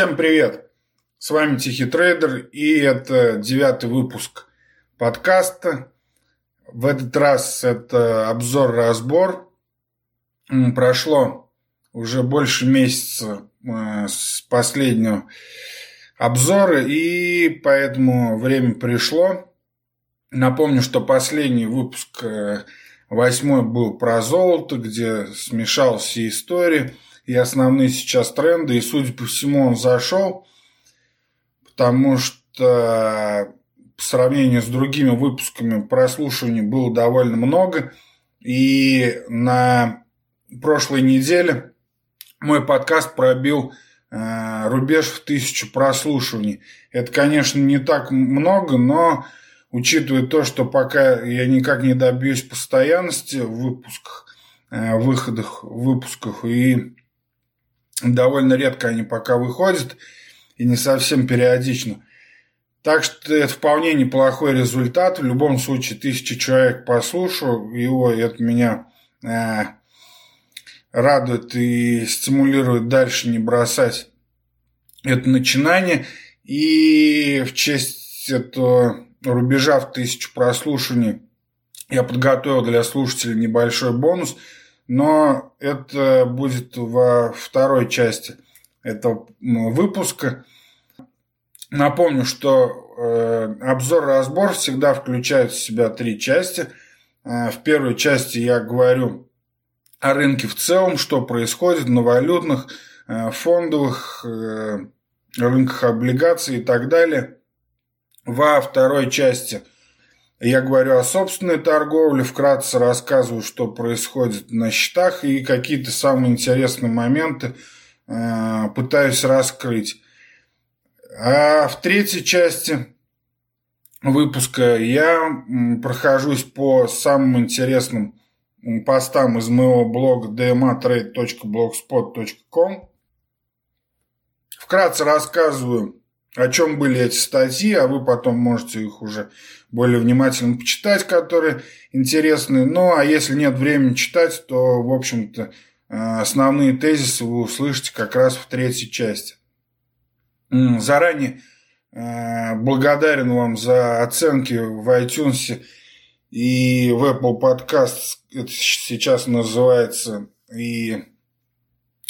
Всем привет! С вами Тихий Трейдер и это девятый выпуск подкаста. В этот раз это обзор-разбор. Прошло уже больше месяца э, с последнего обзора и поэтому время пришло. Напомню, что последний выпуск э, восьмой был про золото, где смешал все истории – и основные сейчас тренды. И, судя по всему, он зашел, потому что по сравнению с другими выпусками прослушиваний было довольно много. И на прошлой неделе мой подкаст пробил э, рубеж в тысячу прослушиваний. Это, конечно, не так много, но учитывая то, что пока я никак не добьюсь постоянности в выпусках, э, выходах, выпусках и довольно редко они пока выходят и не совсем периодично. Так что это вполне неплохой результат. В любом случае, тысячи человек послушал его, и это меня э, радует и стимулирует дальше не бросать это начинание. И в честь этого рубежа в тысячу прослушиваний я подготовил для слушателей небольшой бонус – но это будет во второй части этого выпуска. Напомню, что э, обзор-разбор всегда включает в себя три части. Э, в первой части я говорю о рынке в целом, что происходит на валютных, э, фондовых рынках облигаций и так далее. Во второй части – я говорю о собственной торговле, вкратце рассказываю, что происходит на счетах и какие-то самые интересные моменты э, пытаюсь раскрыть. А в третьей части выпуска я прохожусь по самым интересным постам из моего блога dmatrade.blogspot.com. Вкратце рассказываю о чем были эти статьи, а вы потом можете их уже более внимательно почитать, которые интересны. Ну, а если нет времени читать, то, в общем-то, э, основные тезисы вы услышите как раз в третьей части. Заранее э, благодарен вам за оценки в iTunes и в Apple Podcast, это сейчас называется, и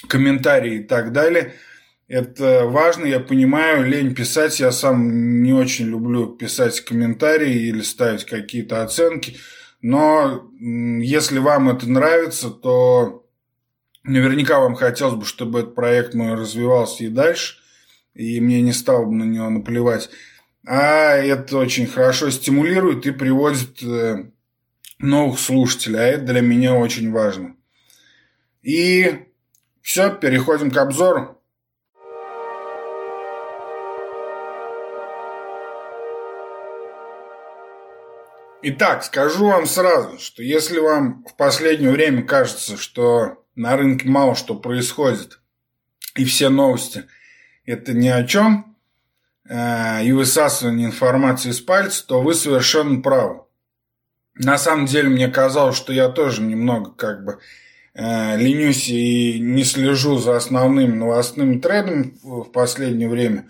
комментарии и так далее – это важно, я понимаю, лень писать, я сам не очень люблю писать комментарии или ставить какие-то оценки, но если вам это нравится, то наверняка вам хотелось бы, чтобы этот проект мой развивался и дальше, и мне не стало бы на него наплевать. А это очень хорошо стимулирует и приводит э, новых слушателей, а это для меня очень важно. И все, переходим к обзору. Итак, скажу вам сразу, что если вам в последнее время кажется, что на рынке мало что происходит, и все новости это ни о чем, э, и высасывание информации из пальца, то вы совершенно правы. На самом деле мне казалось, что я тоже немного как бы э, ленюсь и не слежу за основными новостными трендами в последнее время,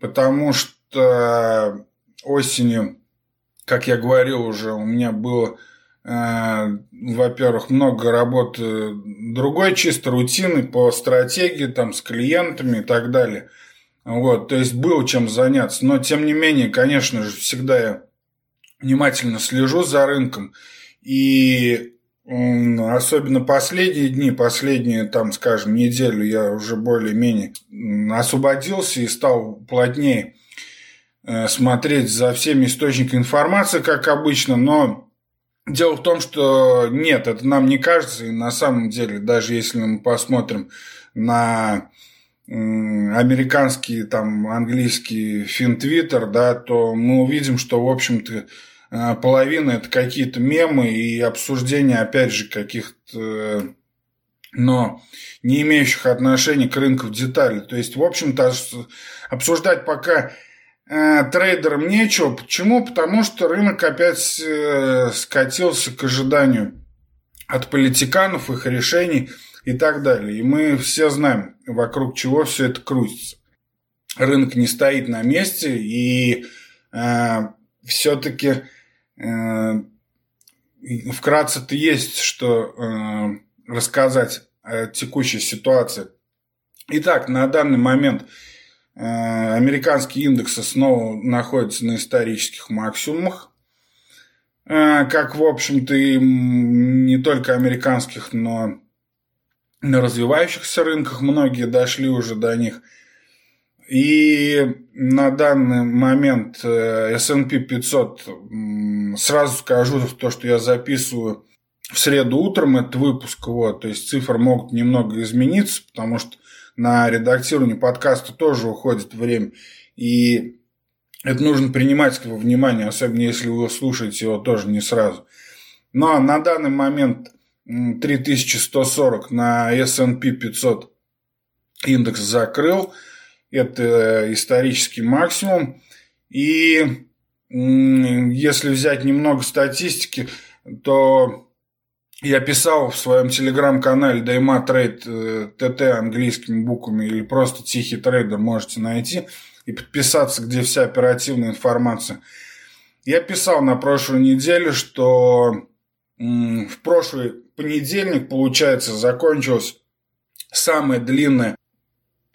потому что осенью как я говорил уже, у меня было, э, во-первых, много работы другой чисто рутины по стратегии, там, с клиентами и так далее. Вот, то есть было чем заняться. Но, тем не менее, конечно же, всегда я внимательно слежу за рынком. И особенно последние дни, последние, там, скажем, неделю я уже более-менее освободился и стал плотнее Э, смотреть за всеми источниками информации, как обычно, но дело в том, что нет, это нам не кажется, и на самом деле, даже если мы посмотрим на американский, там, английский финтвиттер, да, то мы увидим, что, в общем-то, э, половина это какие-то мемы и обсуждения, опять же, каких-то но не имеющих отношения к рынку в детали. То есть, в общем-то, обсуждать пока Э, трейдерам нечего. Почему? Потому что рынок опять э, скатился к ожиданию от политиканов, их решений и так далее. И мы все знаем, вокруг чего все это крутится. рынок не стоит на месте, и э, все-таки э, вкратце-то есть, что э, рассказать о текущей ситуации. Итак, на данный момент э, американские индексы снова находятся на исторических максимумах. Э, как, в общем-то, и не только американских, но на развивающихся рынках многие дошли уже до них. И на данный момент э, S&P 500, сразу скажу то, что я записываю в среду утром этот выпуск, вот, то есть цифры могут немного измениться, потому что на редактирование подкаста тоже уходит время. И это нужно принимать во внимание, особенно если вы слушаете его тоже не сразу. Но на данный момент 3140 на S&P 500 индекс закрыл. Это исторический максимум. И если взять немного статистики, то я писал в своем телеграм-канале Dima Trade TT английскими буквами или просто Тихий трейдер можете найти и подписаться, где вся оперативная информация. Я писал на прошлой неделе, что в прошлый понедельник, получается, закончилась самая длинная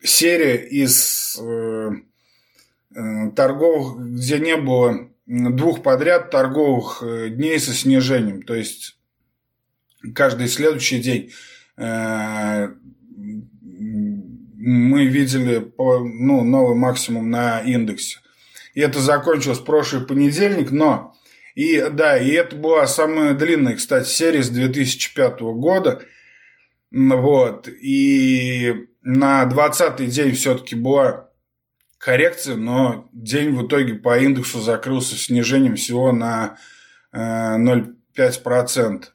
серия из э, э, торговых, где не было двух подряд торговых э, дней со снижением. То есть каждый следующий день мы видели ну, новый максимум на индексе. И это закончилось прошлый понедельник, но и да, и это была самая длинная, кстати, серия с 2005 года. Вот. И на 20-й день все-таки была коррекция, но день в итоге по индексу закрылся снижением всего на 0,5%.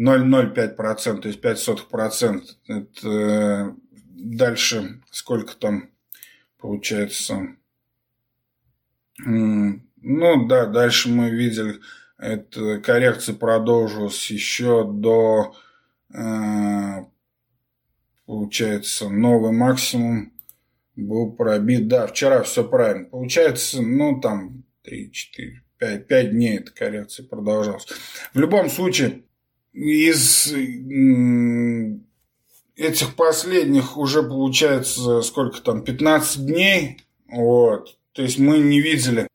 0,05%, то есть 0,05%. Это э, дальше сколько там получается? Ну да, дальше мы видели, эта коррекция продолжилась еще до, э, получается, новый максимум был пробит. Да, вчера все правильно. Получается, ну там 3, 4, 5, 5 дней эта коррекция продолжалась. В любом случае, из этих последних уже получается сколько там, 15 дней, вот, то есть мы не видели.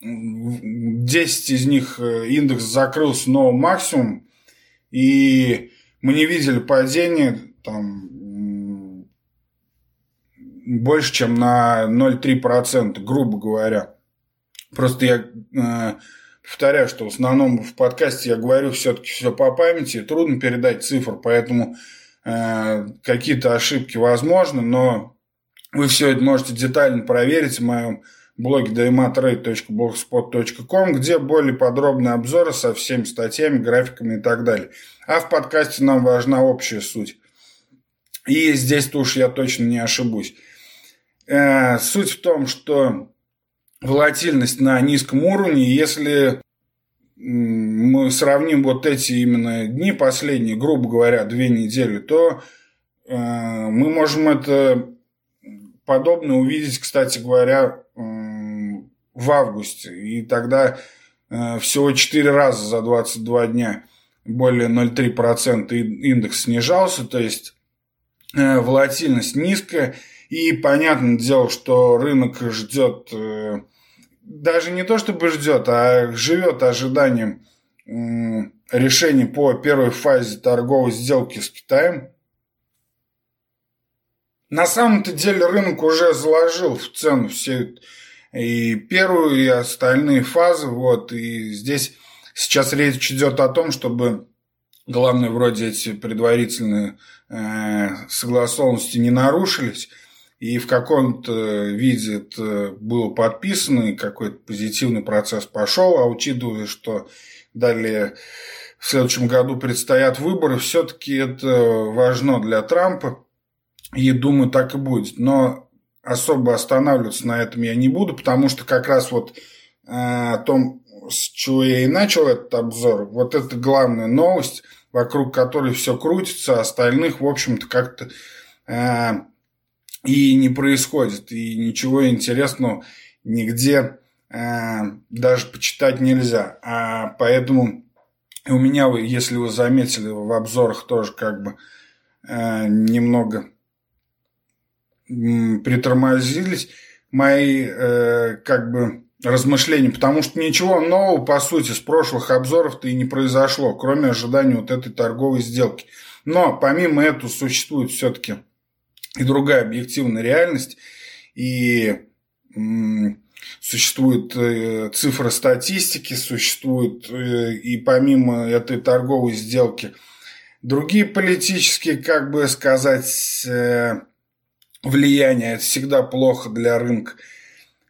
10 из них э, индекс закрылся новым максимум, и мы не видели падения там больше, чем на 0,3%, грубо говоря. Просто я э, повторяю, что в основном в подкасте я говорю все-таки все по памяти, трудно передать цифр, поэтому э, какие-то ошибки возможны, но вы все это можете детально проверить в моем блоге daymatrade.blogspot.com, где более подробные обзоры со всеми статьями, графиками и так далее. А в подкасте нам важна общая суть. И здесь-то уж я точно не ошибусь. Э, суть в том, что волатильность на низком уровне, если мы сравним вот эти именно дни последние, грубо говоря, две недели, то э, мы можем это подобное увидеть, кстати говоря, в августе. И тогда э, всего 4 раза за 22 дня более 0,3% индекс снижался, то есть э, волатильность низкая. И понятное дело, что рынок ждет, э, даже не то чтобы ждет, а живет ожиданием решений по первой фазе торговой сделки с Китаем. На самом-то деле рынок уже заложил в цену все и первую, и остальные фазы. Вот, и здесь сейчас речь идет о том, чтобы главное, вроде эти предварительные э, согласованности не нарушились, и в каком-то виде это было подписано, и какой-то позитивный процесс пошел, а учитывая, что далее в следующем году предстоят выборы, все-таки это важно для Трампа, и думаю, так и будет. Но особо останавливаться на этом я не буду, потому что как раз вот э, о том, с чего я и начал этот обзор, вот это главная новость, вокруг которой все крутится, остальных, в общем-то, как-то э, и не происходит, и ничего интересного нигде э, даже почитать нельзя. А поэтому у меня, если вы заметили, в обзорах тоже как бы э, немного притормозились мои э, как бы размышления, потому что ничего нового, по сути, с прошлых обзоров-то и не произошло, кроме ожидания вот этой торговой сделки. Но помимо этого существует все-таки и другая объективная реальность, и существуют э, цифры статистики, существуют э, и помимо этой торговой сделки другие политические, как бы сказать, э, влияния. Это всегда плохо для рынка.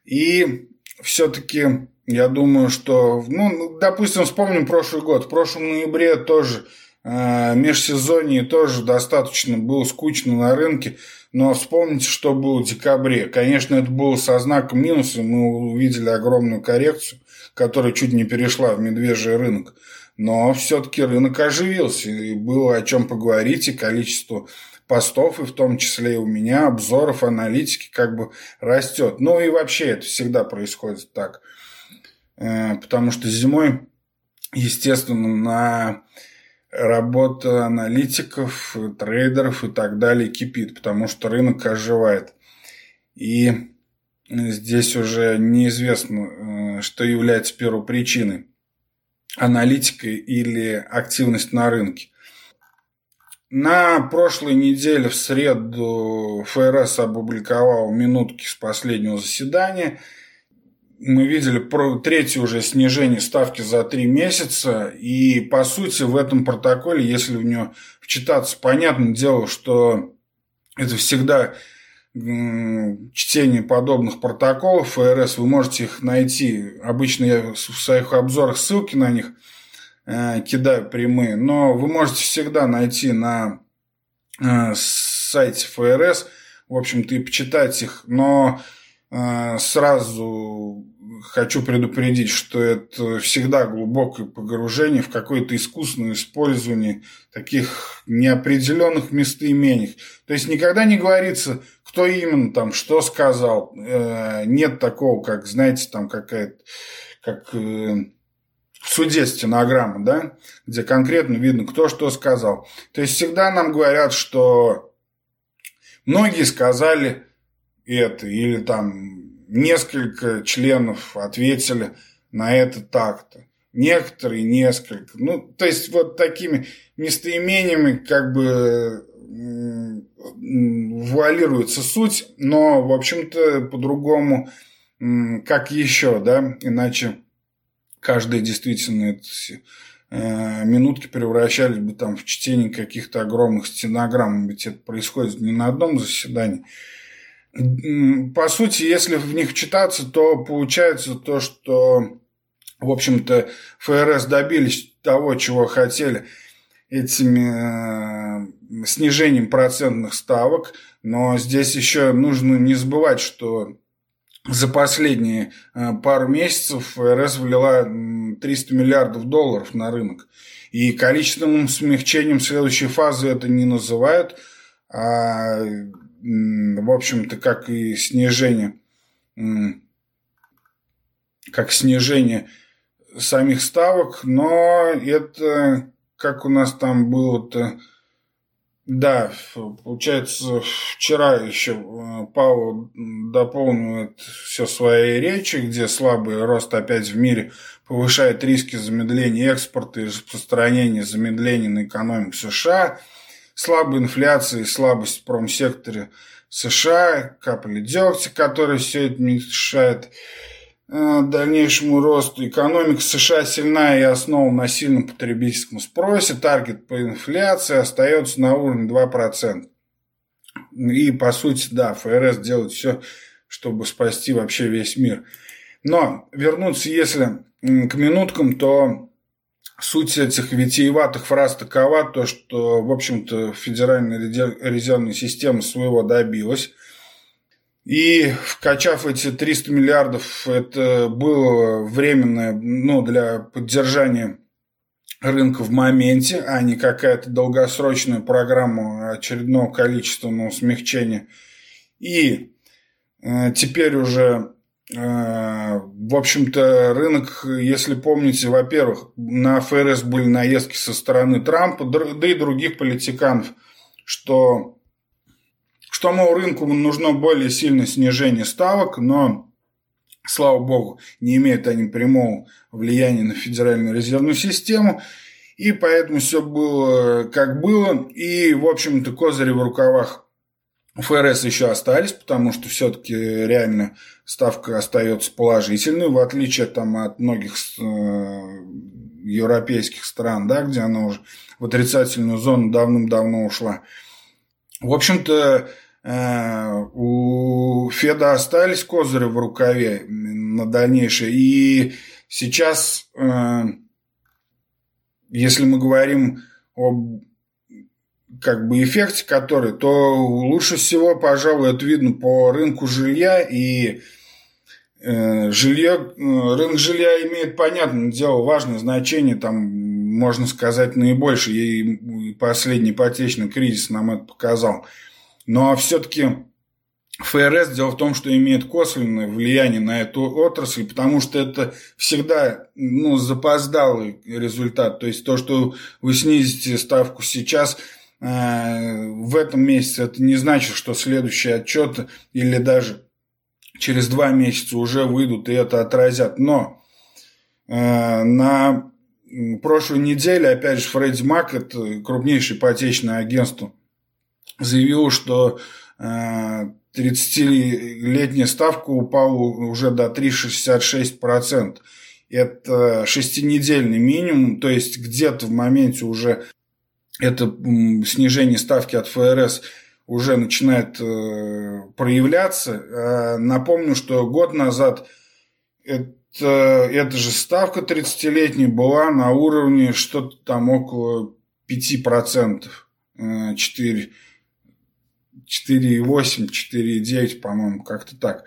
И все-таки я думаю, что, ну, допустим, вспомним прошлый год. В прошлом ноябре тоже межсезонье тоже достаточно было скучно на рынке. Но вспомните, что было в декабре. Конечно, это было со знаком минуса. Мы увидели огромную коррекцию, которая чуть не перешла в медвежий рынок. Но все-таки рынок оживился, и было о чем поговорить, и количество постов, и в том числе и у меня, обзоров, аналитики как бы растет. Ну и вообще это всегда происходит так. Э, потому что зимой, естественно, на работа аналитиков, трейдеров и так далее кипит, потому что рынок оживает. И здесь уже неизвестно, э, что является первопричиной аналитика или активность на рынке. На прошлой неделе в среду ФРС опубликовал минутки с последнего заседания. Мы видели третье уже снижение ставки за три месяца. И, по сути, в этом протоколе, если в него вчитаться, понятное дело, что это всегда чтение подобных протоколов ФРС. Вы можете их найти. Обычно я в своих обзорах ссылки на них – Э, кидаю прямые, но вы можете всегда найти на э, сайте ФРС, в общем-то, и почитать их, но э, сразу хочу предупредить, что это всегда глубокое погружение в какое-то искусственное использование таких неопределенных местоимений. То есть никогда не говорится, кто именно там что сказал. Нет такого, как, знаете, там какая-то как в суде стенограмма, да, где конкретно видно, кто что сказал. То есть всегда нам говорят, что многие сказали это, или там несколько членов ответили на это так-то, некоторые несколько. Ну, то есть вот такими местоимениями как бы вуалируется суть, но, в общем-то, по-другому, как еще, да, иначе каждые действительно эти э, минутки превращались бы там в чтение каких-то огромных стенограмм, ведь это происходит не на одном заседании. По сути, если в них читаться, то получается то, что, в общем-то, ФРС добились того, чего хотели этими э, снижением процентных ставок, но здесь еще нужно не забывать, что за последние э, пару месяцев РС влила 300 миллиардов долларов на рынок. И количественным смягчением следующей фазы это не называют, а, в общем-то, как и снижение, как снижение самих ставок, но это, как у нас там было-то, да, получается, вчера еще э, Павел дополнил все своей речи, где слабый рост опять в мире повышает риски замедления экспорта и распространения замедления на экономику США, слабая инфляция и слабость в промсекторе США, капли дегтя, которые все это мешает. Э, дальнейшему росту. Экономика США сильна и основана на сильном потребительском спросе. Таргет по инфляции остается на уровне 2%. И, по сути, да, ФРС делает все, чтобы спасти вообще весь мир. Но вернуться, если к минуткам, то суть этих витиеватых фраз такова, то, что, в общем-то, Федеральная резервная система своего добилась. И вкачав эти 300 миллиардов, это было временное, ну, для поддержания рынка в моменте, а не какая-то долгосрочная программа очередного количественного смягчения. И э, теперь уже, в общем-то, рынок, если помните, во-первых, на ФРС были наездки со стороны Трампа, да и других политиканов, что, что мол, рынку нужно более сильное снижение ставок, но слава богу, не имеют они прямого влияния на Федеральную резервную систему. И поэтому все было как было. И, в общем-то, козыри в рукавах ФРС еще остались, потому что все-таки реально ставка остается положительной, в отличие там, от многих э, европейских стран, да, где она уже в отрицательную зону давным-давно ушла. В общем-то, Э, у Феда остались козыри в рукаве на дальнейшее. И сейчас, э, если мы говорим об как бы эффекте который, то лучше всего, пожалуй, это видно по рынку жилья и э, жилье, рынок жилья имеет, понятное дело, важное значение, там, можно сказать, наибольшее, и последний ипотечный кризис нам это показал. Но все-таки ФРС дело в том, что имеет косвенное влияние на эту отрасль, потому что это всегда ну, запоздалый результат. То есть то, что вы снизите ставку сейчас, э, в этом месяце, это не значит, что следующий отчет или даже через два месяца уже выйдут и это отразят. Но э, на прошлой неделе, опять же, Фредди Мак, это крупнейшее ипотечное агентство заявил, что 30-летняя э, ставка упала уже до 3,66%. Это шестинедельный минимум, то есть где-то в моменте уже это снижение ставки от ФРС уже начинает э, проявляться. А напомню, что год назад это, эта же ставка 30-летняя была на уровне что-то там около 5%. 4 4,8, 4,9, по-моему, как-то так.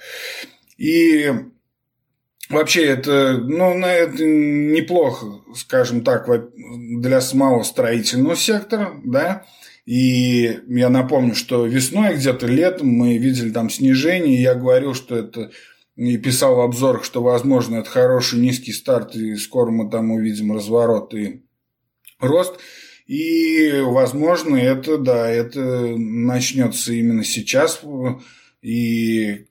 И вообще это, ну, это неплохо, скажем так, для самого строительного сектора, да, и я напомню, что весной, где-то летом мы видели там снижение, я говорил, что это и писал в обзорах, что, возможно, это хороший низкий старт, и скоро мы там увидим разворот и рост. И, возможно, это, да, это начнется именно сейчас. И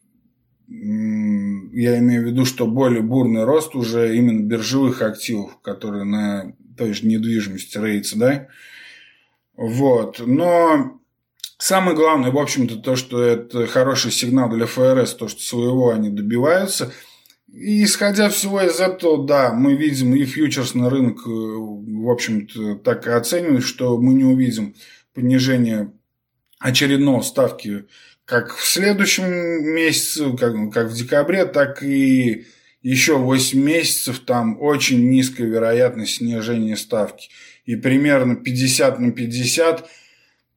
я имею в виду, что более бурный рост уже именно биржевых активов, которые на той же недвижимости рейтс, да. Вот. Но самое главное, в общем-то, то, что это хороший сигнал для ФРС, то, что своего они добиваются – и исходя всего из этого, да, мы видим и фьючерсный рынок, э, в общем-то, так и оценивает, что мы не увидим понижения очередного ставки как в следующем месяце, как, как в декабре, так и еще 8 месяцев там очень низкая вероятность снижения ставки. И примерно 50 на 50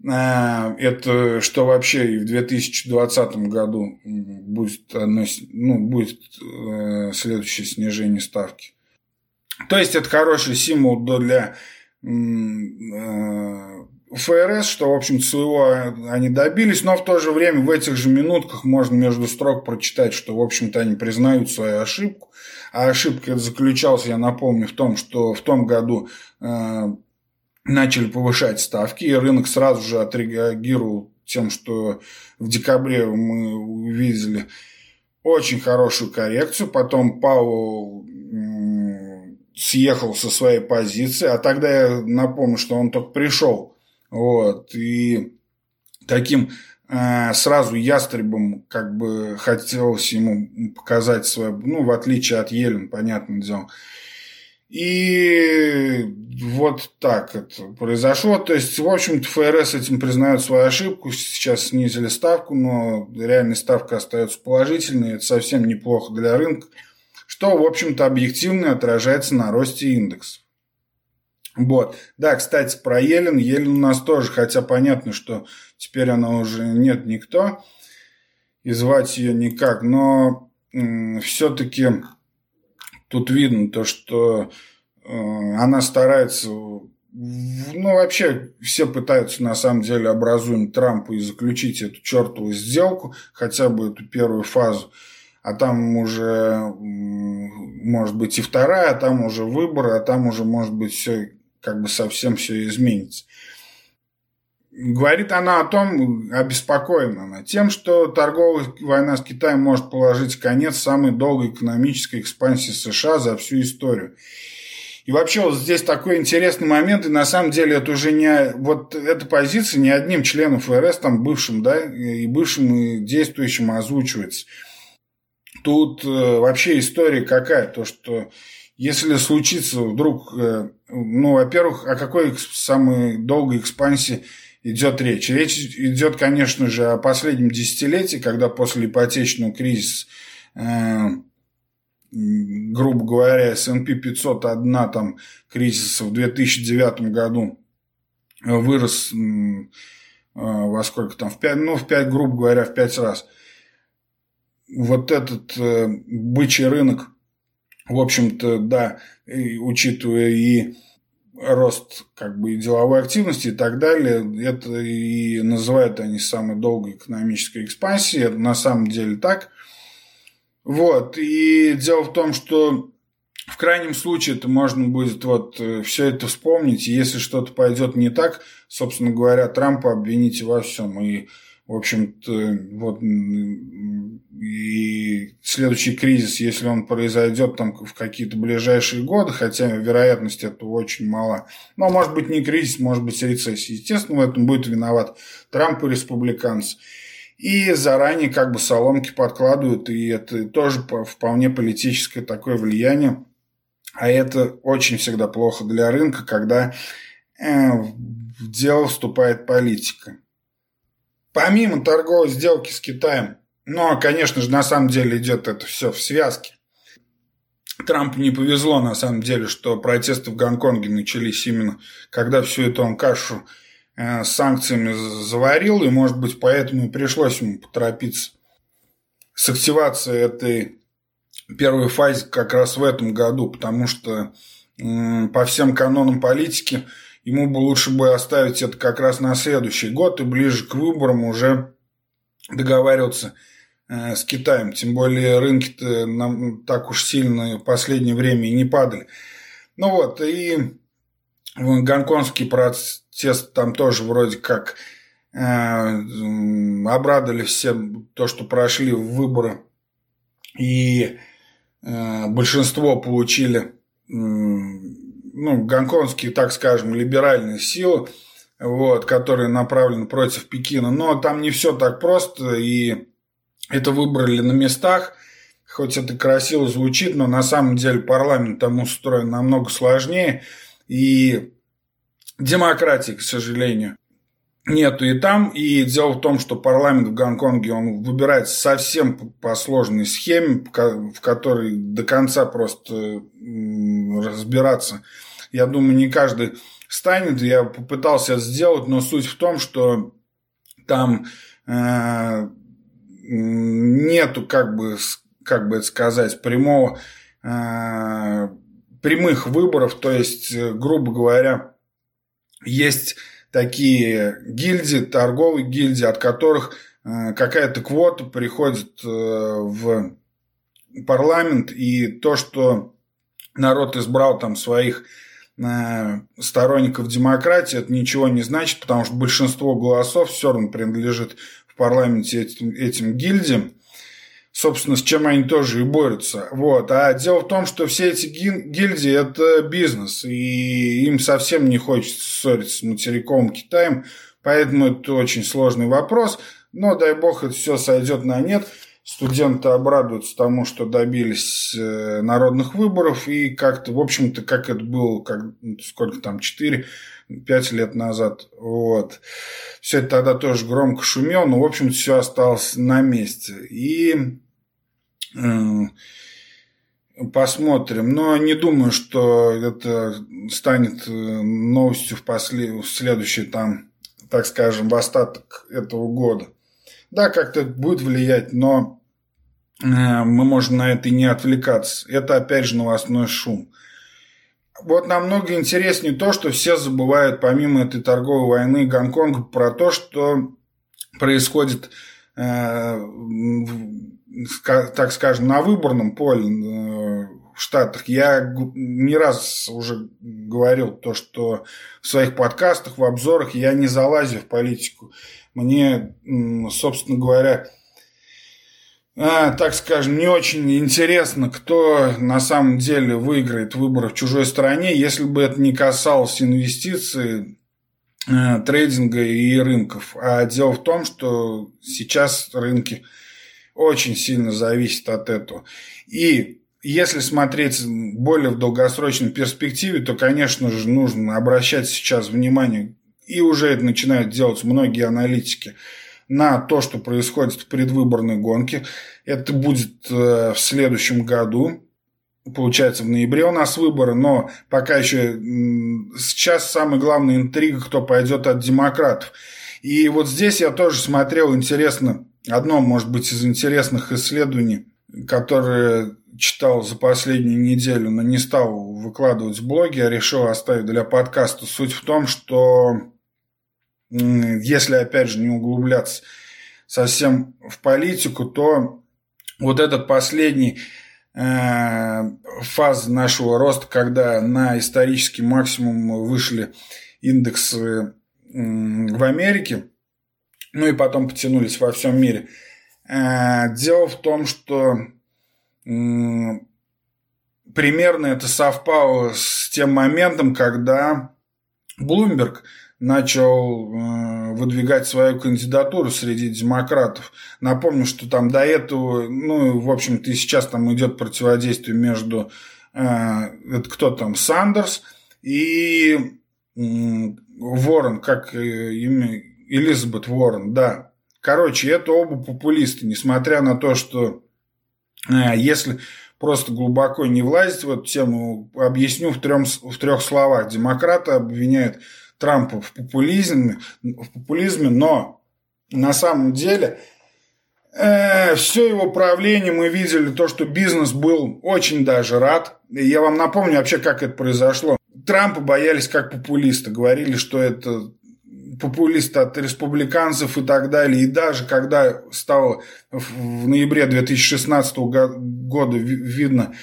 а, это что вообще и в 2020 году будет, одно, ну, будет э, следующее снижение ставки. То есть это хороший символ для э, ФРС, что, в общем своего они добились, но в то же время в этих же минутках можно между строк прочитать, что, в общем-то, они признают свою ошибку. А ошибка заключалась, я напомню, в том, что в том году э, начали повышать ставки, и рынок сразу же отреагировал тем, что в декабре мы увидели очень хорошую коррекцию, потом Пауэлл съехал со своей позиции, а тогда я напомню, что он только пришел, вот, и таким э, сразу ястребом как бы хотелось ему показать свое, ну, в отличие от Елен, понятное дело, и вот так это произошло. То есть, в общем-то, ФРС этим признает свою ошибку. Сейчас снизили ставку, но реальная ставка остается положительной. Это совсем неплохо для рынка, что, в общем-то, объективно отражается на росте индекса. Вот. Да, кстати, про Елен. Елен у нас тоже, хотя понятно, что теперь она уже нет никто, и звать ее никак, но все-таки Тут видно то, что э, она старается ну, вообще, все пытаются, на самом деле, образуем Трампа и заключить эту чертову сделку, хотя бы эту первую фазу. А там уже, может быть, и вторая, а там уже выборы, а там уже, может быть, все как бы совсем все изменится. Говорит она о том, обеспокоена она тем, что торговая война с Китаем может положить конец самой долгой экономической экспансии США за всю историю. И вообще вот здесь такой интересный момент, и на самом деле это уже не... Вот эта позиция не одним членом ФРС, там бывшим, да, и бывшим, и действующим озвучивается. Тут э, вообще история какая, то что если случится вдруг, э, ну, во-первых, о какой самой долгой экспансии идет речь? Речь идет, конечно же, о последнем десятилетии, когда после ипотечного кризиса э, грубо говоря, S&P 500 одна там кризиса в 2009 году вырос э, во сколько там, в 5, ну, в 5, грубо говоря, в 5 раз. Вот этот э, бычий рынок, в общем-то, да, и, учитывая и рост как бы и деловой активности и так далее, это и называют они самой долгой экономической экспансией. Это на самом деле так. Вот. И дело в том, что в крайнем случае это можно будет вот э, все это вспомнить. И если что-то пойдет не так, собственно говоря, Трампа обвините во всем. И, в общем-то, вот и следующий кризис, если он произойдет там в какие-то ближайшие годы, хотя вероятность этого очень мала. Но может быть не кризис, может быть рецессия. Естественно, в этом будет виноват Трамп и республиканцы и заранее как бы соломки подкладывают, и это тоже вполне политическое такое влияние. А это очень всегда плохо для рынка, когда э, в дело вступает политика. Помимо торговой сделки с Китаем, но, конечно же, на самом деле идет это все в связке. Трампу не повезло, на самом деле, что протесты в Гонконге начались именно, когда всю эту он кашу Э, санкциями заварил, и, может быть, поэтому и пришлось ему поторопиться с активацией этой первой фазы как раз в этом году, потому что по всем канонам политики ему бы лучше бы оставить это как раз на следующий год и ближе к выборам уже договариваться э, с Китаем. Тем более рынки-то нам так уж сильно в последнее время и не падали. Ну вот, и гонконгский протест там тоже вроде как э, обрадовали все то, что прошли выборы, и э, большинство получили, ну, гонконгские, так скажем, либеральные силы, вот, которые направлены против Пекина. Но там не все так просто, и это выбрали на местах, хоть это красиво звучит, но на самом деле парламент там устроен намного сложнее – и демократии, к сожалению, нету и там. И дело в том, что парламент в Гонконге, он выбирает совсем по сложной схеме, в которой до конца просто разбираться. Я думаю, не каждый станет. Я попытался это сделать, но суть в том, что там э, нету, как бы, как бы это сказать, прямого э, прямых выборов, то есть, э, грубо говоря, есть такие гильдии, торговые гильдии, от которых э, какая-то квота приходит э, в парламент, и то, что народ избрал там своих сторонников демократии, это ничего не значит, потому что большинство голосов все равно принадлежит в парламенте этим, этим гильдиям собственно, с чем они тоже и борются. Вот. А дело в том, что все эти гильдии – это бизнес, и им совсем не хочется ссориться с материковым Китаем, поэтому это очень сложный вопрос, но, дай бог, это все сойдет на нет. Студенты обрадуются тому, что добились э, народных выборов, и как-то, в общем-то, как это было, как, сколько там, 4 пять лет назад. Вот. Все это тогда тоже громко шумело, но, в общем-то, все осталось на месте. И Посмотрим. Но не думаю, что это станет э, новостью в, после... в следующий, там, так скажем, в остаток этого года. Да, как-то будет влиять, но э, мы можем на это и не отвлекаться. Это, опять же, новостной шум. вот намного интереснее то, что все забывают, помимо этой торговой войны Гонконга, про то, что происходит, э, так скажем, на выборном поле э, Штатах. Я не раз уже говорил то, что в своих подкастах, в обзорах я не залазю в политику. Мне, собственно говоря, а, так скажем, не очень интересно, кто на самом деле выиграет выборы в чужой стране, если бы это не касалось инвестиций, э, трейдинга и рынков. А дело в том, что сейчас рынки очень сильно зависят от этого. И если смотреть более в долгосрочной перспективе, то, конечно же, нужно обращать сейчас внимание, и уже это начинают делать многие аналитики – на то, что происходит в предвыборной гонке. Это будет э, в следующем году. Получается, в ноябре у нас выборы, но пока еще сейчас самая главная интрига, кто пойдет от демократов. И вот здесь я тоже смотрел интересно, одно, может быть, из интересных исследований, которые читал за последнюю неделю, но не стал выкладывать в блоге, а решил оставить для подкаста. Суть в том, что если, опять же, не углубляться совсем в политику, то вот этот последний э, фаза нашего роста, когда на исторический максимум вышли индексы в Америке, ну и потом потянулись во всем мире. Э, дело в том, что примерно это совпало с тем моментом, когда Bloomberg начал э, выдвигать свою кандидатуру среди демократов. Напомню, что там до этого, ну, в общем-то, и сейчас там идет противодействие между, э, это кто там, Сандерс и э, Ворон, как имя, Элизабет Ворон, да. Короче, это оба популисты, несмотря на то, что э, если просто глубоко не влазить в эту тему, объясню в, трем, в трех словах. Демократы обвиняют Трампа в популизме, в популизме но на самом деле э, все его правление мы видели то, что бизнес был очень даже рад. И я вам напомню вообще, как это произошло. Трампа боялись как популиста, говорили, что это популист от республиканцев и так далее. И даже когда стало в ноябре 2016 года видно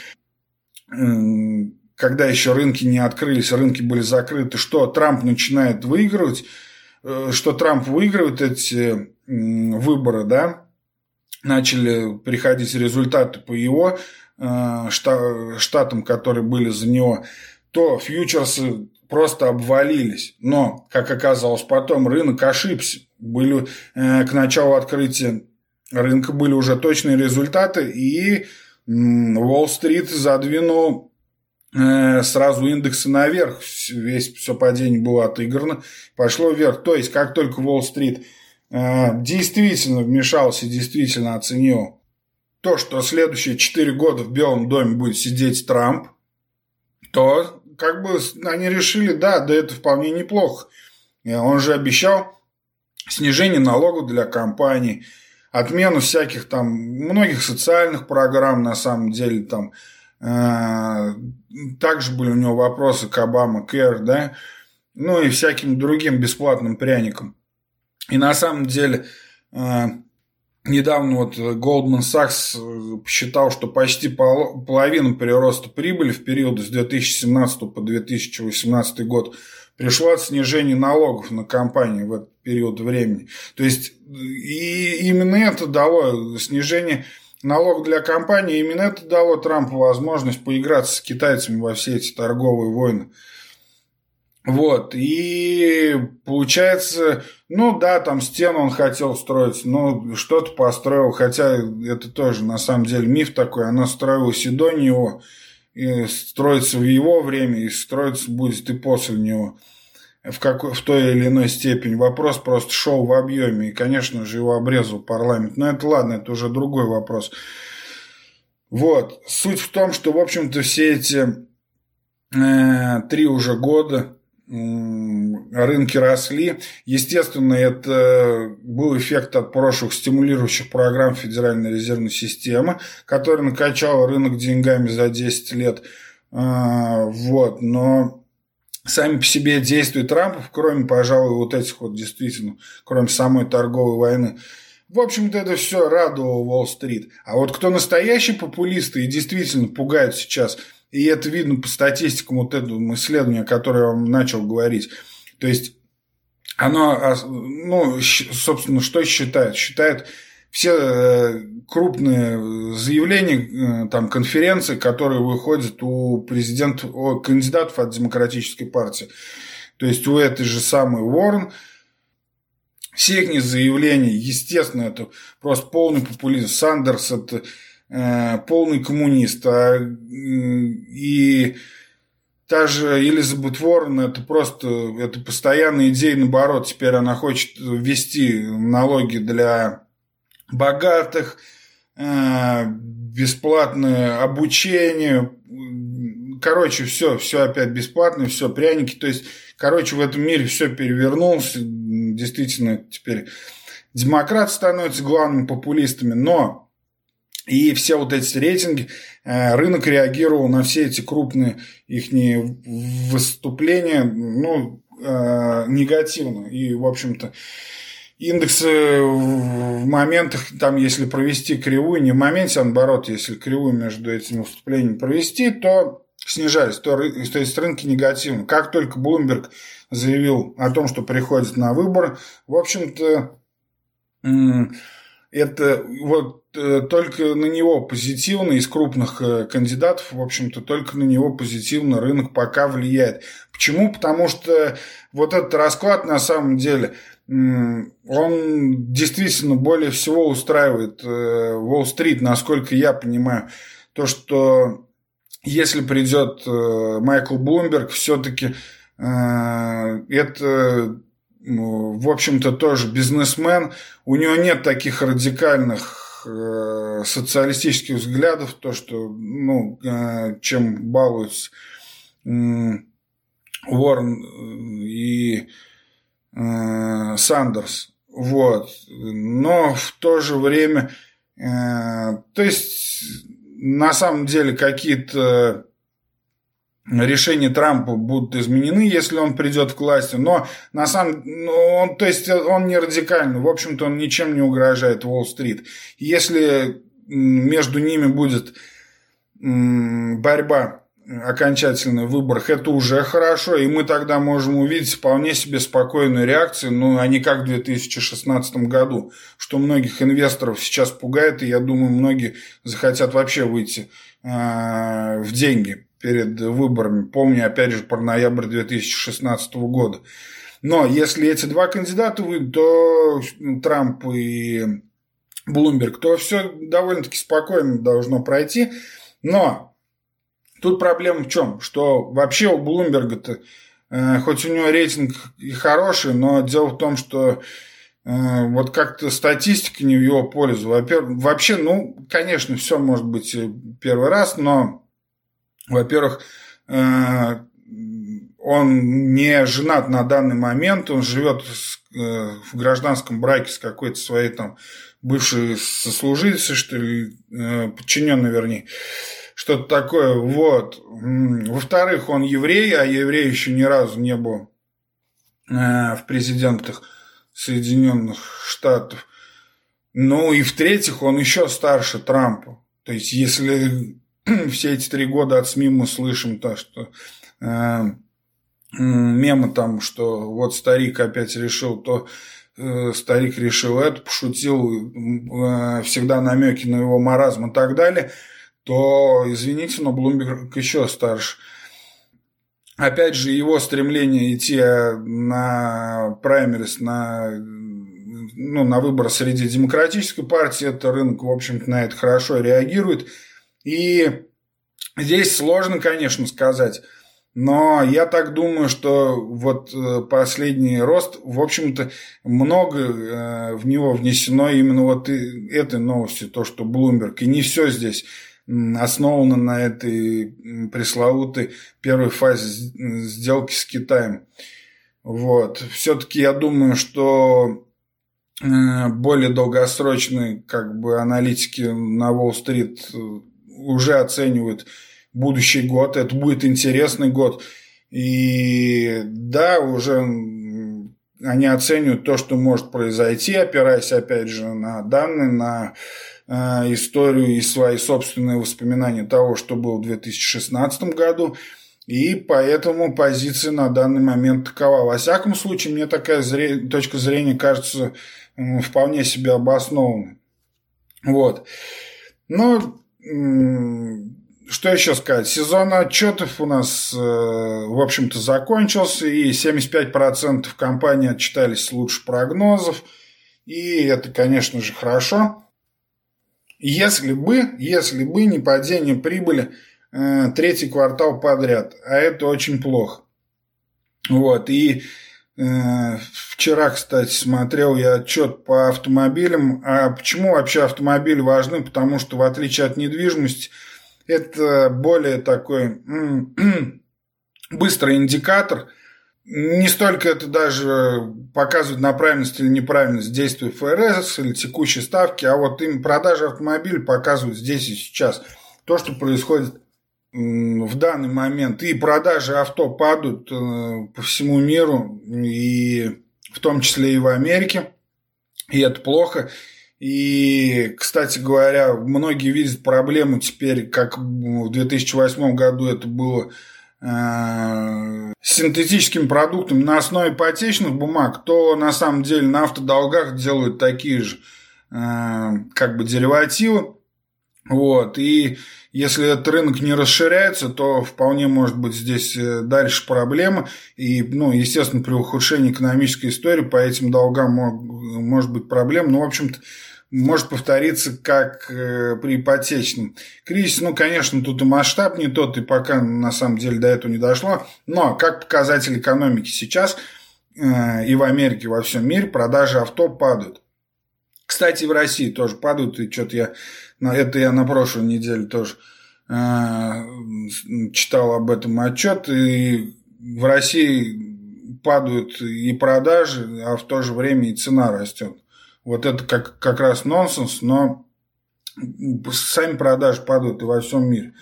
когда еще рынки не открылись, рынки были закрыты, что Трамп начинает выигрывать, э, что Трамп выигрывает эти выборы, да, начали приходить результаты по его э, штатам, которые были за него, то фьючерсы просто обвалились. Но, как оказалось потом, рынок ошибся. Были э, к началу открытия рынка были уже точные результаты, и Уолл-стрит задвинул Э, сразу индексы наверх, весь все падение было отыграно, пошло вверх. То есть, как только Уолл-стрит э, действительно вмешался, действительно оценил то, что следующие 4 года в Белом доме будет сидеть Трамп, то как бы они решили, да, да это вполне неплохо. Э, он же обещал снижение налогов для компаний, отмену всяких там, многих социальных программ, на самом деле, там, а, также были у него вопросы к Обама Кэр, да, ну и всяким другим бесплатным пряникам. И на самом деле а, недавно вот Goldman Sachs э, посчитал, что почти половина прироста прибыли в период с 2017 по 2018 год пришло от снижения налогов на компании в этот период времени. То есть и именно это дало снижение налог для компании, именно это дало Трампу возможность поиграться с китайцами во все эти торговые войны. Вот, и получается, ну да, там стену он хотел строить, но что-то построил, хотя это тоже на самом деле миф такой, она строилась и до него, и строится в его время, и строится будет и после него в, какой, в той или иной степени. Вопрос просто шел в объеме. И, конечно же, его обрезал парламент. Но это ладно, это уже другой вопрос. Вот. Суть в том, что, в общем-то, все эти э, три уже года рынки росли. Естественно, это был эффект от прошлых стимулирующих программ Федеральной резервной системы, которая накачала рынок деньгами за 10 лет – А, вот, но сами по себе действия Трампа, кроме, пожалуй, вот этих вот действительно, кроме самой торговой войны, в общем-то, это все радовало Уолл-стрит. А вот кто настоящие популисты и действительно пугают сейчас, и это видно по статистикам вот этого исследования, которое я вам начал говорить. То есть, оно, ну, собственно, что считает? Считает все э, крупные заявления, э, там, конференции, которые выходят у президента, у кандидатов от Демократической партии. То есть у этой же самой Уоррен, все их заявления, естественно, это просто полный популизм. Сандерс – это полный коммунист. А, и та же Элизабет Уоррен – это просто это постоянная идея, наоборот. Теперь она хочет ввести налоги для богатых, э, бесплатное обучение, короче, все, все опять бесплатно, все пряники. То есть, короче, в этом мире все перевернулось. Действительно, теперь демократы становятся главными популистами, но и все вот эти рейтинги, э, рынок реагировал на все эти крупные их выступления, ну, э, негативно. И, в общем-то, индексы в моментах, там, если провести кривую, не в моменте, а наоборот, если кривую между этими выступлениями провести, то снижались, то, то есть рынки негативны. Как только Bloomberg заявил о том, что приходит на выборы, в общем-то, это вот э, только на него позитивно из крупных э, кандидатов, в общем-то, только на него позитивно рынок пока влияет. Почему? Потому что вот этот расклад на самом деле – он действительно более всего устраивает Уолл-стрит, э, насколько я понимаю. То, что если придет э, Майкл Блумберг, все-таки это, в общем-то, тоже бизнесмен. У него нет таких радикальных социалистических взглядов, то, что, ну, чем балуются Уоррен и Э, Сандерс. Вот. Но в то же время, э, то есть, на самом деле, какие-то решения Трампа будут изменены, если он придет к власти, но на самом ну, он, то есть он не радикальный, в общем-то он ничем не угрожает Уолл-стрит. Если между ними будет борьба окончательный выборах, это уже хорошо, и мы тогда можем увидеть вполне себе спокойную реакцию, ну, а не как в 2016 году, что многих инвесторов сейчас пугает, и я думаю, многие захотят вообще выйти э, в деньги перед выборами. Помню, опять же, про ноябрь 2016 года. Но если эти два кандидата выйдут, то Трамп и Блумберг, то все довольно-таки спокойно должно пройти. Но Тут проблема в чем? Что вообще у Блумберга-то, э, хоть у него рейтинг и хороший, но дело в том, что э, вот как-то статистика не в его пользу. Во-первых, вообще, ну, конечно, все может быть первый раз, но, во-первых, э, он не женат на данный момент, он живет в гражданском браке с какой-то своей там бывшей сослужительницей, что ли, подчиненной, вернее что-то такое. Вот. Во-вторых, он еврей, а еврей еще ни разу не был э, в президентах Соединенных Штатов. Ну и в-третьих, он еще старше Трампа. То есть, если все эти три года от СМИ мы слышим то, что э, мемы там, что вот старик опять решил, то э, старик решил это, пошутил, э, всегда намеки на его маразм и так далее – то, извините, но Блумберг еще старше. Опять же, его стремление идти на праймерис, на, ну, на выбор среди демократической партии, это рынок, в общем-то, на это хорошо реагирует. И здесь сложно, конечно, сказать. Но я так думаю, что вот э, последний рост, в общем-то, много э, в него внесено именно вот этой новости, то, что Bloomberg. И не все здесь основана на этой пресловутой первой фазе сделки с Китаем. Вот. Все-таки я думаю, что э, более долгосрочные как бы аналитики на Уолл-стрит э, уже оценивают будущий год. Это будет интересный год. И да, уже они оценивают то, что может произойти, опираясь, опять же, на данные, на э, историю и свои собственные воспоминания того, что было в 2016 году. И поэтому позиция на данный момент такова. Во всяком случае, мне такая зре... точка зрения кажется вполне себе обоснованной. Вот. Но что еще сказать? Сезон отчетов у нас, э, в общем-то, закончился, и 75% компаний отчитались лучше прогнозов, и это, конечно же, хорошо. Если бы, если бы не падение прибыли э, третий квартал подряд, а это очень плохо. Вот, и вчера, кстати, смотрел я отчет по автомобилям. А почему вообще автомобили важны? Потому что, в отличие от недвижимости, это более такой быстрый индикатор. Не столько это даже показывает на правильность или неправильность действия ФРС или текущей ставки, а вот им продажи автомобиля показывают здесь и сейчас. То, что происходит в данный момент. И продажи авто падают э, по всему миру, и в том числе и в Америке. И это плохо. И, кстати говоря, многие видят проблему теперь, как в 2008 году это было э, синтетическим продуктом на основе ипотечных бумаг, то на самом деле на автодолгах делают такие же э, как бы деривативы. Вот. И если этот рынок не расширяется, то вполне может быть здесь э, дальше проблема. И, ну, естественно, при ухудшении экономической истории по этим долгам может быть проблема. Ну, в общем-то, может повториться как э, при ипотечном кризисе. Ну, конечно, тут и масштаб не тот, и пока на самом деле до этого не дошло. Но как показатель экономики сейчас э, и в Америке, и во всем мире продажи авто падают. Кстати, в России тоже падают, и что-то я, это я на прошлой неделе тоже э, читал об этом отчет, и в России падают и продажи, а в то же время и цена растет. Вот это как, как раз нонсенс, но сами продажи падают и во всем мире.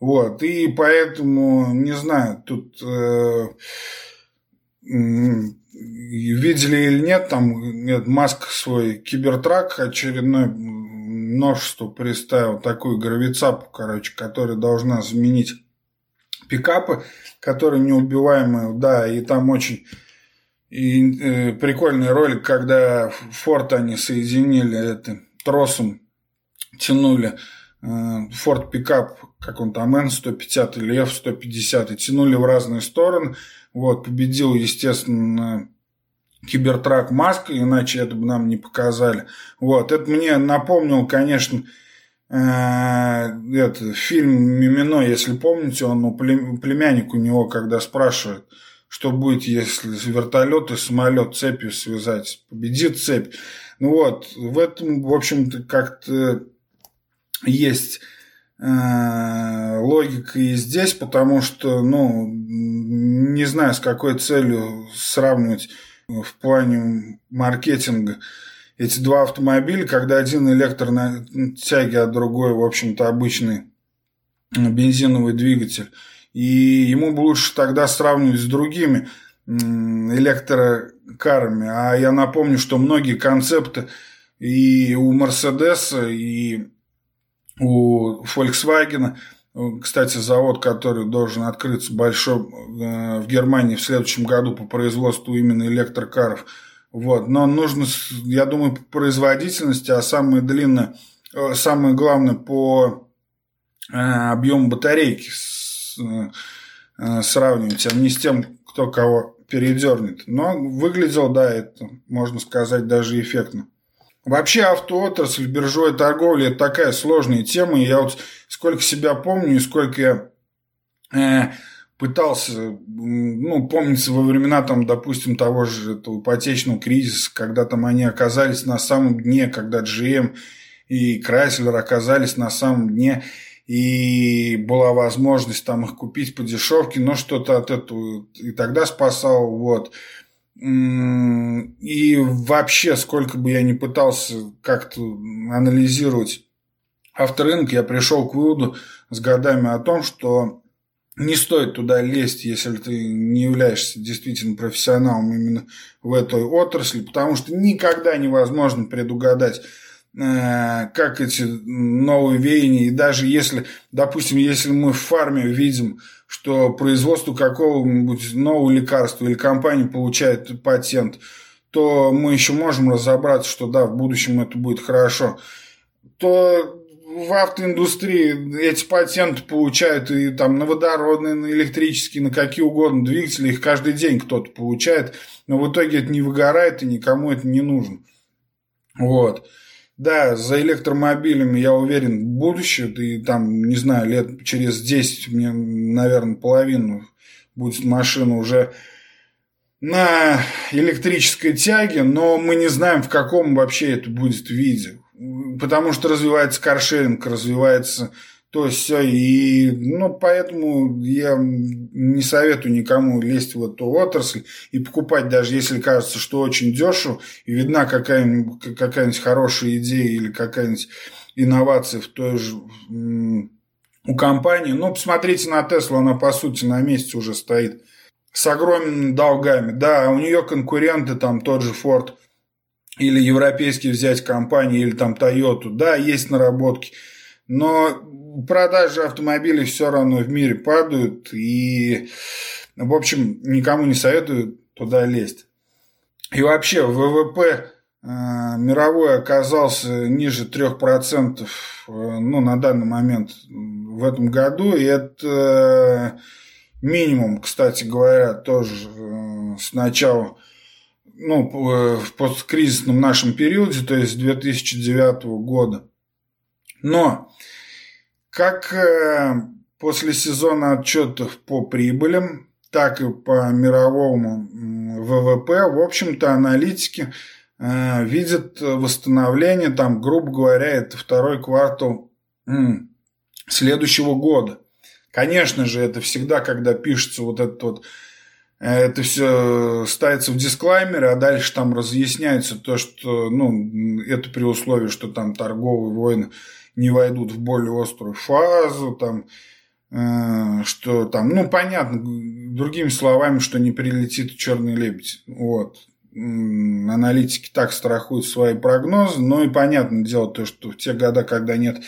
Вот, и поэтому, не знаю, тут э, видели или нет, там нет, Маск свой кибертрак очередной множество представил, такую гравицапу, короче, которая должна заменить пикапы, которые неубиваемые, да, и там очень и э, прикольный ролик, когда Форд они соединили это тросом, тянули э, Форд пикап, как он там, N150 или F150, и тянули в разные стороны. Вот, победил, естественно, Кибертрак Маск, иначе это бы нам не показали. Вот, это мне напомнил, конечно, э, это, фильм «Мимино», если помните, он у племянник у него, когда спрашивает – что будет, если вертолет и самолет цепью связать, победит цепь. Ну вот, в этом, в общем-то, как-то есть э, логика и здесь, потому что, ну, не знаю, с какой целью сравнивать в плане маркетинга эти два автомобиля, когда один электр на а другой, в общем-то, обычный бензиновый двигатель. И ему бы лучше тогда сравнивать с другими электрокарами. А я напомню, что многие концепты и у Мерседеса, и у Volkswagen, кстати, завод, который должен открыться большой э, в Германии в следующем году по производству именно электрокаров. Вот. Но нужно, я думаю, по производительности, а самое длинное, э, самое главное по э, объему батарейки Э, э, сравнивать, а не с тем, кто кого передернет. Но выглядело, да, это, можно сказать, даже эффектно. Вообще автоотрасль, биржевая торговля – это такая сложная тема. И я вот сколько себя помню и сколько я э, пытался, ну, помнится во времена, там, допустим, того же этого ипотечного кризиса, когда там они оказались на самом дне, когда GM и Chrysler оказались на самом дне – и была возможность там их купить по дешевке, но что-то от этого и тогда спасал, вот. И вообще, сколько бы я ни пытался как-то анализировать авторынок я пришел к выводу с годами о том, что не стоит туда лезть, если ты не являешься действительно профессионалом именно в этой отрасли, потому что никогда невозможно предугадать, э, как эти новые веяния, и даже если, допустим, если мы в фарме видим, что производство какого-нибудь нового лекарства или компания получает патент, то мы еще можем разобраться, что да, в будущем это будет хорошо, то в автоиндустрии эти патенты получают и там на водородные, на электрические, на какие угодно двигатели, их каждый день кто-то получает, но в итоге это не выгорает и никому это не нужно. Вот. Да, за электромобилями, я уверен, будущее, и там, не знаю, лет через 10, мне, наверное, половину будет машина уже на электрической тяге, но мы не знаем, в каком вообще это будет виде. Потому что развивается каршеринг, развивается то все. И, ну, поэтому я не советую никому лезть в эту отрасль и покупать, даже если кажется, что очень дешево, и видна какая-нибудь, какая хорошая идея или какая-нибудь инновация в той же у компании. Ну, посмотрите на Теслу, она, по сути, на месте уже стоит с огромными долгами. Да, у нее конкуренты, там тот же Ford – или европейские взять компании, или там Toyota, да, есть наработки, но продажи автомобилей все равно в мире падают, и, в общем, никому не советую туда лезть. И вообще ВВП э, мировой оказался ниже 3% э, ну, на данный момент в этом году, и это э, минимум, кстати говоря, тоже с начала ну, в посткризисном нашем периоде, то есть 2009 года. Но как э, после сезона отчетов по прибылям, так и по мировому ВВП, в общем-то, аналитики э, видят восстановление, там, грубо говоря, это второй квартал следующего года. Конечно же, это всегда, когда пишется вот этот вот это все ставится в дисклаймеры, а дальше там разъясняется то, что, ну, это при условии, что там торговые войны не войдут в более острую фазу, там, э, что там, ну, понятно, другими словами, что не прилетит черный лебедь. Вот. Аналитики так страхуют свои прогнозы, но и понятное дело то, что в те годы, когда нет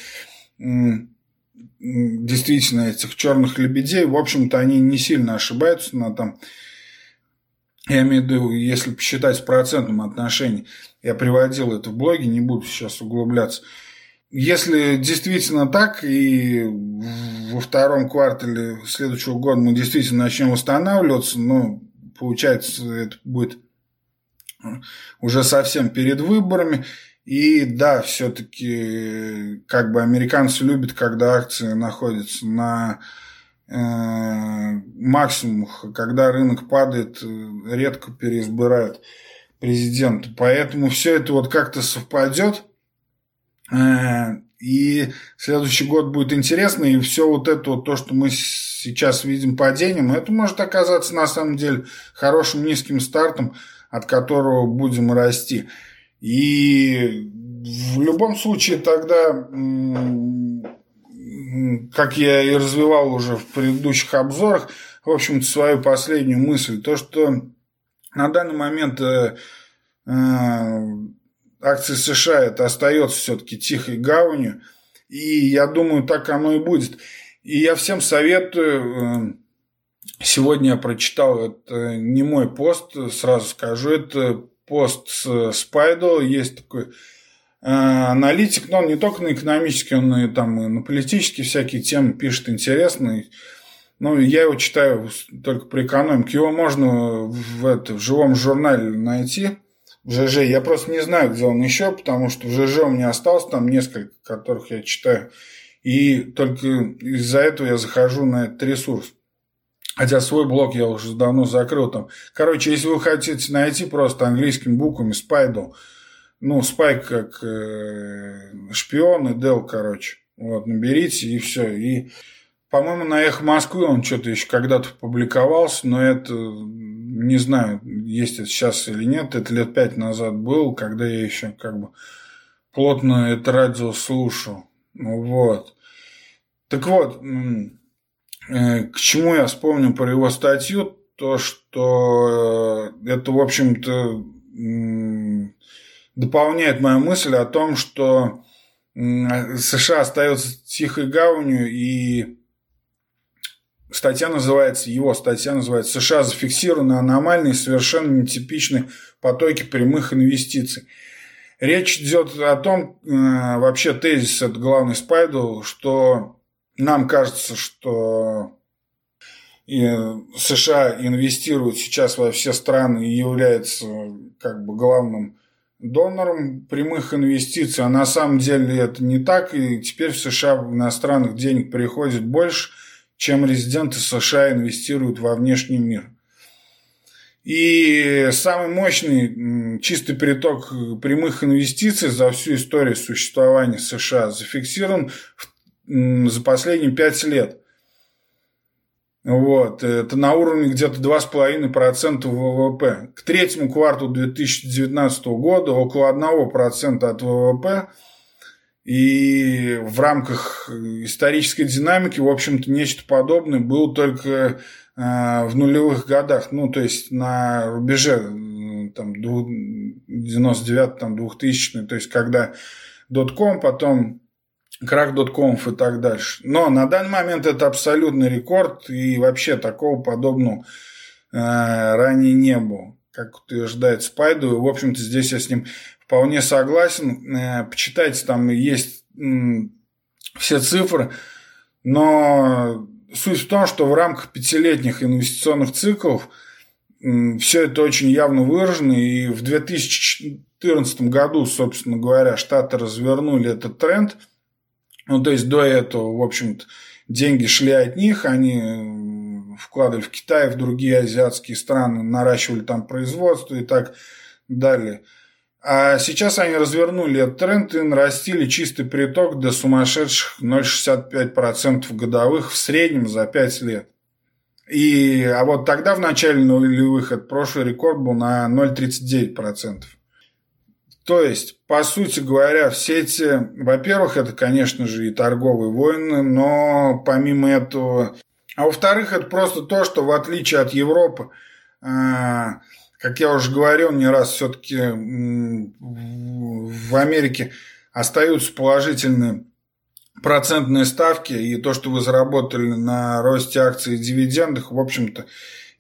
действительно этих черных лебедей, в общем-то, они не сильно ошибаются на там я имею в виду, если посчитать в процентном отношении, я приводил это в блоге, не буду сейчас углубляться. Если действительно так, и во втором квартале следующего года мы действительно начнем восстанавливаться, ну, получается, это будет уже совсем перед выборами. И да, все-таки как бы американцы любят, когда акции находятся на э, максимумах, когда рынок падает, редко переизбирают президента. Поэтому все это вот как-то совпадет. И следующий год будет интересный, и все вот это вот то, что мы сейчас видим падением, это может оказаться на самом деле хорошим низким стартом, от которого будем расти. И в любом случае тогда, как я и развивал уже в предыдущих обзорах, в общем-то, свою последнюю мысль, то, что на данный момент э, э, акции США это остается все-таки тихой гаванью, и я думаю, так оно и будет. И я всем советую, э, сегодня я прочитал, это не мой пост, сразу скажу, это пост с Спайдо, есть такой э, аналитик, но он не только на экономические, он и там и на политические всякие темы пишет интересные. Ну, я его читаю только при экономике. Его можно в, это, в живом журнале найти, ЖЖ. Я просто не знаю, где он еще, потому что в ЖЖ у меня осталось там несколько, которых я читаю. И только из-за этого я захожу на этот ресурс. Хотя свой блог я уже давно закрыл там. Короче, если вы хотите найти просто английскими буквами Спайдл, ну, Спайк как э, шпион и Дел, короче. Вот, наберите и все. И, по-моему, на Эхо Москвы он что-то еще когда-то публиковался, но это, не знаю, есть это сейчас или нет. Это лет пять назад был, когда я еще как бы плотно это радио слушал. Вот. Так вот, э, к чему я вспомнил про его статью, то, что э, это, в общем-то, дополняет мою мысль о том, что США остается тихой гаванью, и статья называется, его статья называется «США зафиксированы аномальные, совершенно нетипичные потоки прямых инвестиций». Речь идет о том, э, вообще тезис, это главный спайдл, что нам кажется, что США инвестируют сейчас во все страны и является как бы главным донором прямых инвестиций, а на самом деле это не так, и теперь в США иностранных денег приходит больше, чем резиденты США инвестируют во внешний мир. И самый мощный чистый приток прямых инвестиций за всю историю существования США зафиксирован за последние пять лет. Вот, это на уровне где-то 2,5% ВВП. К третьему кварталу 2019 года около 1% от ВВП. И в рамках исторической динамики, в общем-то, нечто подобное было только Э, в нулевых годах, ну, то есть на рубеже там, 99 там, 2000 то есть когда дотком, потом крах доткомов и так дальше. Но на данный момент это абсолютный рекорд, и вообще такого подобного э, ранее не было, как утверждает Спайду. В общем-то, здесь я с ним вполне согласен. Э, почитайте, там есть э, все цифры, но Суть в том, что в рамках пятилетних инвестиционных циклов все это очень явно выражено, и в 2014 году, собственно говоря, Штаты развернули этот тренд. Ну, то есть до этого, в общем-то, деньги шли от них, они вкладывали в Китай, в другие азиатские страны, наращивали там производство и так далее. А сейчас они развернули этот тренд и нарастили чистый приток до сумасшедших 0,65% годовых в среднем за 5 лет. И, а вот тогда, в начале нулевых, этот прошлый рекорд был на 0,39%. То есть, по сути говоря, все эти, во-первых, это, конечно же, и торговые войны, но помимо этого... А во-вторых, это просто то, что в отличие от Европы, а, как я уже говорил не раз, все-таки в Америке остаются положительные процентные ставки, и то, что вы заработали на росте акций и дивидендах, в общем-то,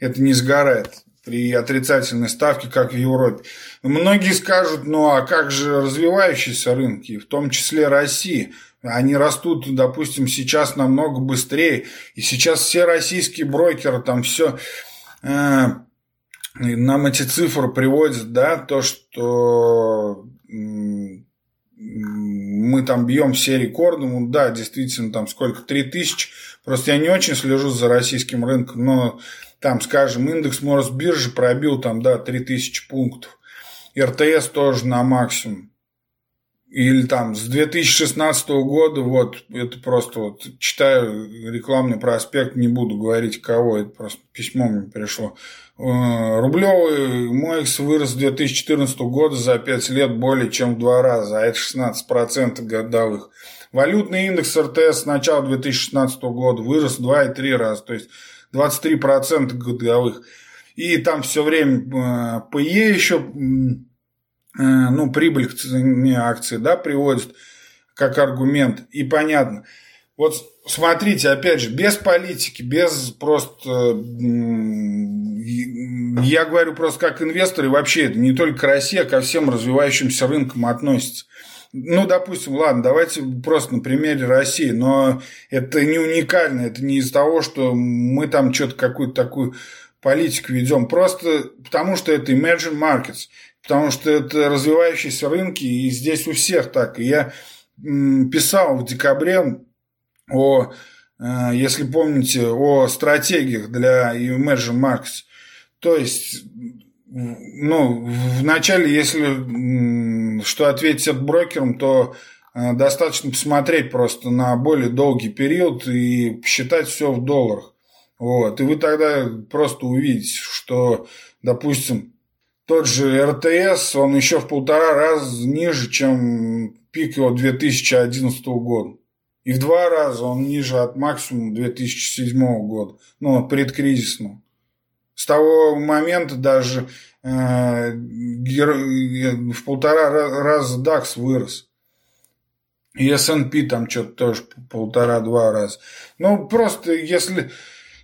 это не сгорает при отрицательной ставке, как в Европе. Многие скажут, ну а как же развивающиеся рынки, в том числе России? Они растут, допустим, сейчас намного быстрее, и сейчас все российские брокеры там все э, нам эти цифры приводят, да, то, что мы там бьем все рекорды, ну да, действительно, там сколько, 3000, просто я не очень слежу за российским рынком, но там, скажем, индекс Мосбиржи пробил там, да, 3000 пунктов, РТС тоже на максимум, или там с 2016 года, вот, это просто вот, читаю рекламный проспект, не буду говорить кого, это просто письмо мне пришло. Э, рублевый МОЭКС вырос с 2014 года за 5 лет более чем в два раза, а это 16% годовых. Валютный индекс РТС с начала 2016 года вырос в 2,3 раза, то есть 23% годовых. И там все время ПЕ э, еще Э, ну, прибыль к цене акции, да, приводит как аргумент, и понятно. Вот смотрите, опять же, без политики, без просто... Я говорю просто как инвестор, и вообще это не только к России, а ко всем развивающимся рынкам относится. Ну, допустим, ладно, давайте просто на примере России, но это не уникально, это не из-за того, что мы там что-то какую-то такую политику ведем, просто потому что это emerging markets потому что это развивающиеся рынки, и здесь у всех так. И я писал в декабре о, э, если помните, о стратегиях для emerging markets. То есть, ну, вначале, если что ответить от брокерам, то э, достаточно посмотреть просто на более долгий период и считать все в долларах. Вот. И вы тогда просто увидите, что, допустим, тот же РТС, он еще в полтора раза ниже, чем пик его 2011 года. И в два раза он ниже от максимума 2007 года, ну, предкризисного. С того момента даже э, в полтора раза DAX вырос. И S&P там что-то тоже полтора-два раза. Ну, просто если...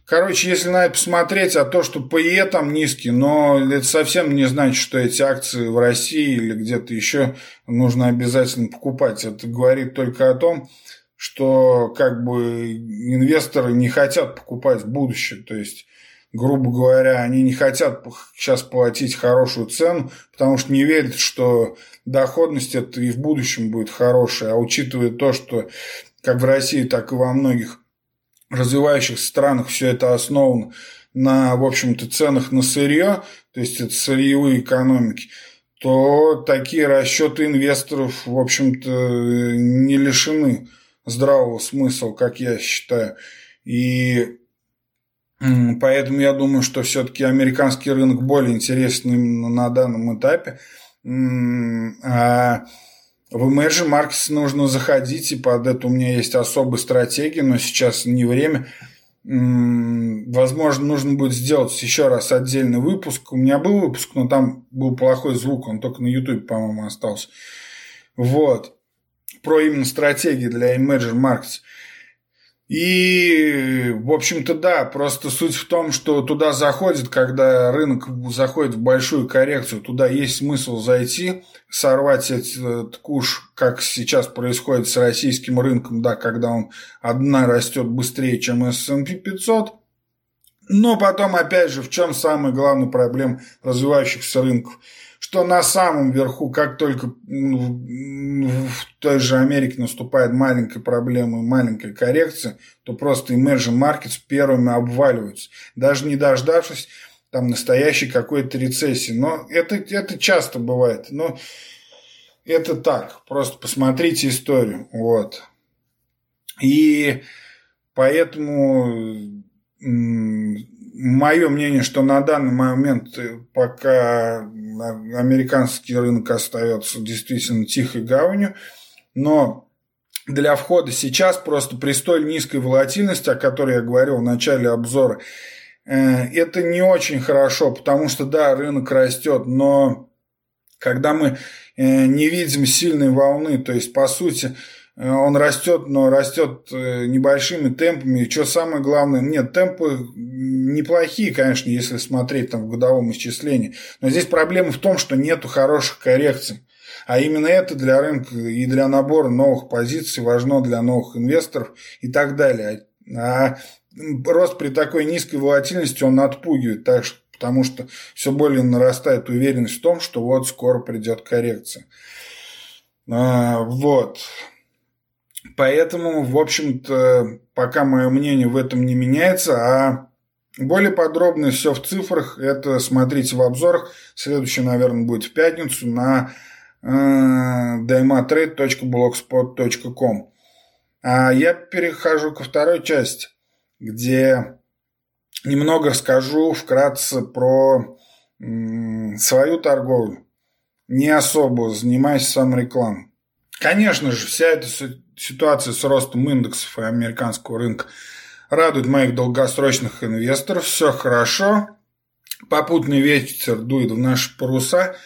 Короче, если на это посмотреть, а то, что ПЕ там низкий, но это совсем не значит, что эти акции в России или где-то еще нужно обязательно покупать. Это говорит только о том, что как бы инвесторы не хотят покупать в будущее. То есть грубо говоря, они не хотят сейчас платить хорошую цену, потому что не верят, что доходность это и в будущем будет хорошая. А учитывая то, что как в России, так и во многих развивающихся странах все это основано на, в общем-то, ценах на сырье, то есть это сырьевые экономики, то такие расчеты инвесторов, в общем-то, не лишены здравого смысла, как я считаю. И Поэтому я думаю, что все-таки американский рынок более интересен именно на данном этапе. А в emerging markets нужно заходить, и под это у меня есть особая стратегия, но сейчас не время. Возможно, нужно будет сделать еще раз отдельный выпуск. У меня был выпуск, но там был плохой звук, он только на YouTube, по-моему, остался. Вот. Про именно стратегии для emerging markets. И, в общем-то, да, просто суть в том, что туда заходит, когда рынок заходит в большую коррекцию, туда есть смысл зайти, сорвать этот куш, как сейчас происходит с российским рынком, да, когда он одна растет быстрее, чем S&P 500. Но потом, опять же, в чем самая главная проблема развивающихся рынков – что на самом верху, как только в той же Америке наступает маленькая проблема, маленькая коррекция, то просто emerging markets первыми обваливаются, даже не дождавшись там настоящей какой-то рецессии. Но это, это часто бывает. Но это так. Просто посмотрите историю. Вот. И поэтому мое мнение, что на данный момент, пока американский рынок остается действительно тихой гаванью, но для входа сейчас просто при столь низкой волатильности, о которой я говорил в начале обзора, э, это не очень хорошо, потому что, да, рынок растет, но когда мы э, не видим сильной волны, то есть, по сути, он растет, но растет э, небольшими темпами. Что самое главное, нет, темпы неплохие, конечно, если смотреть там в годовом исчислении. Но здесь проблема в том, что нету хороших коррекций. А именно это для рынка и для набора новых позиций важно для новых инвесторов и так далее. А рост при такой низкой волатильности он отпугивает, так что, потому что все более нарастает уверенность в том, что вот скоро придет коррекция. А, вот. Поэтому, в общем-то, пока мое мнение в этом не меняется, а более подробно все в цифрах, это смотрите в обзорах. Следующий, наверное, будет в пятницу на э, daimatrade.blogspot.com. А я перехожу ко второй части, где немного расскажу вкратце про свою торговлю. Не особо занимаюсь сам рекламой. Конечно же, вся эта ситуация с ростом индексов и американского рынка радует моих долгосрочных инвесторов. Все хорошо. Попутный ветер дует в наши паруса.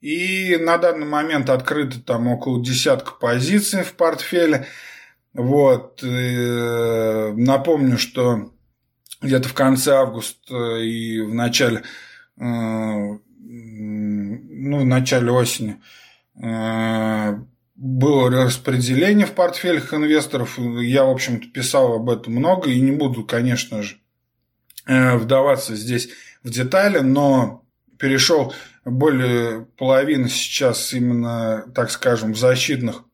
И на данный момент открыто там около десятка позиций в портфеле. Вот. И напомню, что где-то в конце августа и в начале, э, ну, в начале осени э, было распределение в портфелях инвесторов. Я, в общем-то, писал об этом много и не буду, конечно же, э, вдаваться здесь в детали, но перешел более половины сейчас именно, так скажем, в защитных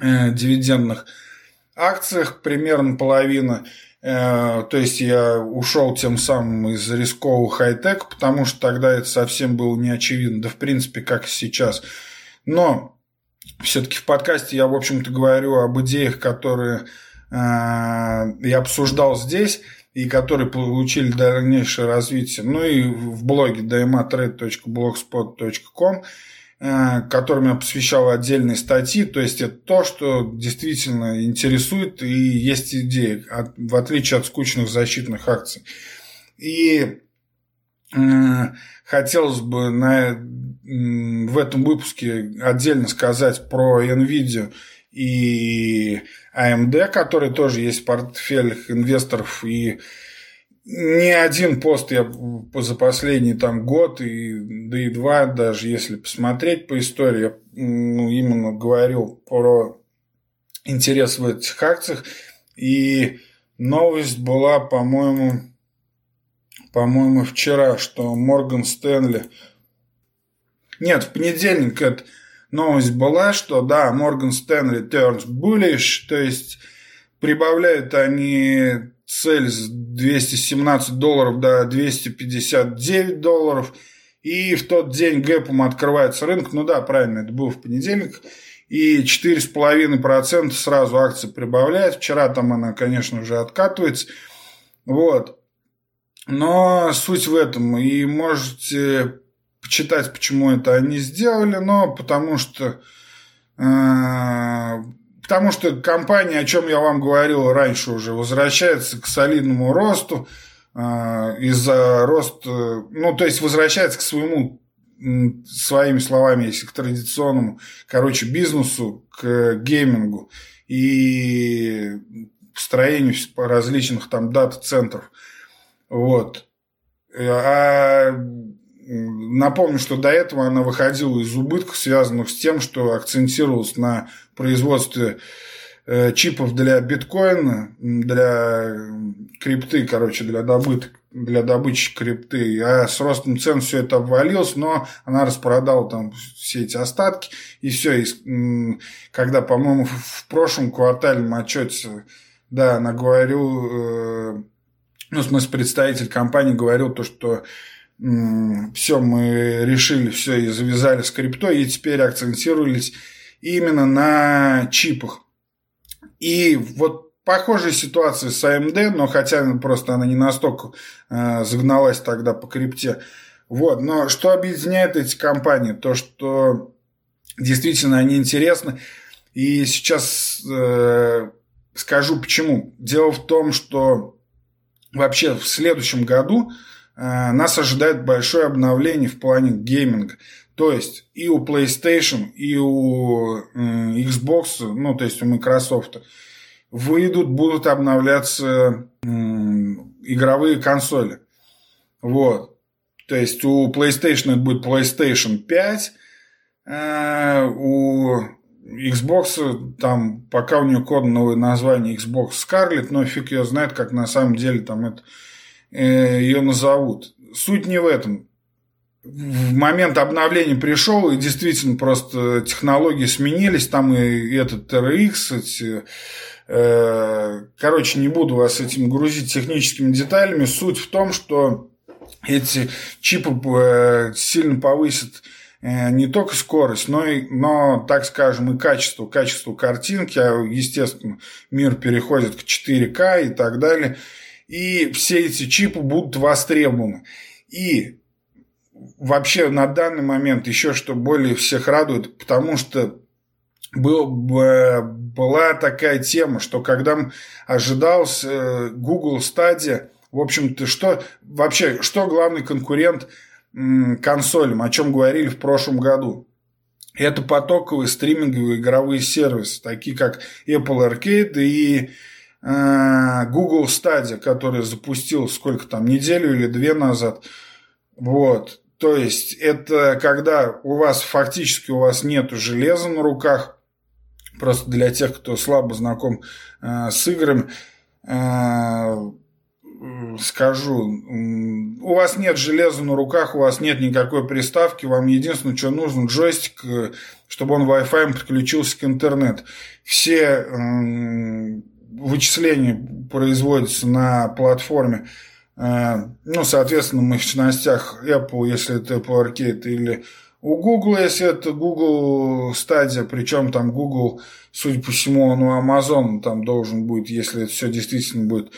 э, дивидендных акциях, примерно половина. Э, то есть я ушел тем самым из рискового хай-тек, потому что тогда это совсем было не очевидно, да в принципе, как сейчас. Но все-таки в подкасте я, в общем-то, говорю об идеях, которые э, я обсуждал здесь и которые получили дальнейшее развитие. Ну и в блоге dmatrade.blogspot.com э, которым я посвящал отдельные статьи. То есть это то, что действительно интересует и есть идеи, в отличие от скучных защитных акций. И хотелось бы на, в этом выпуске отдельно сказать про NVIDIA и AMD, который тоже есть в портфелях инвесторов. И ни один пост я за последний там год, и, да и два, даже если посмотреть по истории, я ну, именно говорил про интерес в этих акциях. И новость была, по-моему, по-моему, вчера, что Морган Стэнли... Нет, в понедельник эта новость была, что да, Морган Стэнли turns bullish, то есть прибавляют они цель с 217 долларов до 259 долларов. И в тот день гэпом открывается рынок. Ну да, правильно, это был в понедельник. И 4,5% сразу акции прибавляет. Вчера там она, конечно, уже откатывается. Вот. Но суть в этом. И можете почитать, почему это они сделали. Но потому что... Э, потому что компания, о чем я вам говорил раньше уже, возвращается к солидному росту э, из-за роста, ну, то есть возвращается к своему, своими словами, если к традиционному, короче, бизнесу, к геймингу и построению различных там дата-центров. Вот. А напомню, что до этого она выходила из убытков, связанных с тем, что акцентировалась на производстве э, чипов для биткоина, для крипты, короче, для добыток для добычи крипты, а с ростом цен все это обвалилось, но она распродала там все эти остатки, и все, и, когда, по-моему, в прошлом квартальном отчете, да, она говорил, э, ну, в смысле, представитель компании говорил то, что все, мы решили все и завязали с криптой, и теперь акцентировались именно на чипах. И вот похожая ситуация с AMD, но хотя просто она не настолько э, загналась тогда по крипте. Вот. Но что объединяет эти компании? То, что действительно они интересны. И сейчас э, скажу почему. Дело в том, что вообще в следующем году э, нас ожидает большое обновление в плане гейминга. То есть и у PlayStation, и у Xbox, ну, то есть у Microsoft, выйдут, будут обновляться игровые консоли. Вот. То есть у PlayStation это будет PlayStation 5, э, у Xbox, там, пока у нее кодовое название Xbox Scarlet, но фиг ее знает, как на самом деле там это, э, ее назовут. Суть не в этом. В момент обновления пришел, и действительно просто технологии сменились, там и этот TRX, эти, э, короче, не буду вас этим грузить техническими деталями. Суть в том, что эти чипы э, сильно повысят не только скорость, но, и, но, так скажем, и качество, качество картинки, а, естественно, мир переходит к 4К и так далее. И все эти чипы будут востребованы. И вообще на данный момент еще что более всех радует, потому что был, была такая тема, что когда ожидался э, Google Stadia, в общем-то, что вообще, что главный конкурент – консолям, о чем говорили в прошлом году. Это потоковые стриминговые игровые сервисы, такие как Apple Arcade и э, Google Stadia, который запустил сколько там, неделю или две назад. Вот. То есть это когда у вас фактически у вас нет железа на руках, просто для тех, кто слабо знаком э, с играми, э, скажу, у вас нет железа на руках, у вас нет никакой приставки, вам единственное, что нужно, джойстик, э, чтобы он Wi-Fi подключился к интернету. Все вычисления производятся на платформе, э, ну, соответственно, в мощностях Apple, если это Apple Arcade, или у Google, если это Google Stadia, причем там Google, судя по всему, ну, Amazon там должен будет, если это все действительно будет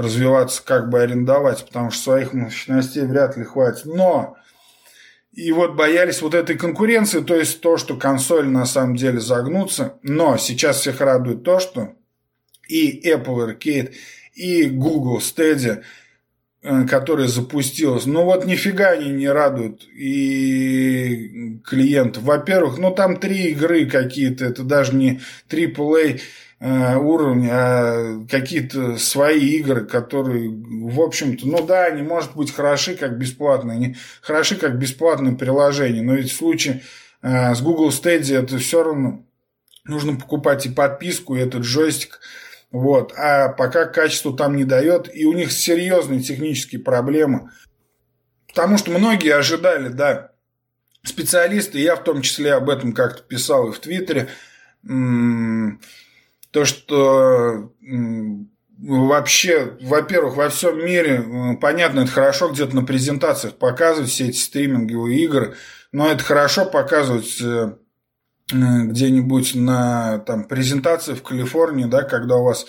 развиваться, как бы арендовать, потому что своих мощностей вряд ли хватит. Но И вот боялись вот этой конкуренции, то есть то, что консоль на самом деле загнутся. Но сейчас всех радует то, что и Apple Arcade, и Google Stadia, э, которая запустилась, ну вот нифига они не радуют и клиентов. Во-первых, ну там три игры какие-то, это даже не AAA уровня, а какие-то свои игры, которые, в общем-то, ну да, они, может быть, хороши как бесплатные, они хороши как бесплатное приложение, но ведь в случае э, с Google Stadia это все равно нужно покупать и подписку, и этот джойстик, вот, а пока качество там не дает, и у них серьезные технические проблемы, потому что многие ожидали, да, специалисты, я в том числе об этом как-то писал и в Твиттере, то, что вообще, во-первых, во всем мире, понятно, это хорошо где-то на презентациях показывать все эти стриминговые игры, но это хорошо показывать э, где-нибудь на там, презентации в Калифорнии, да, когда у вас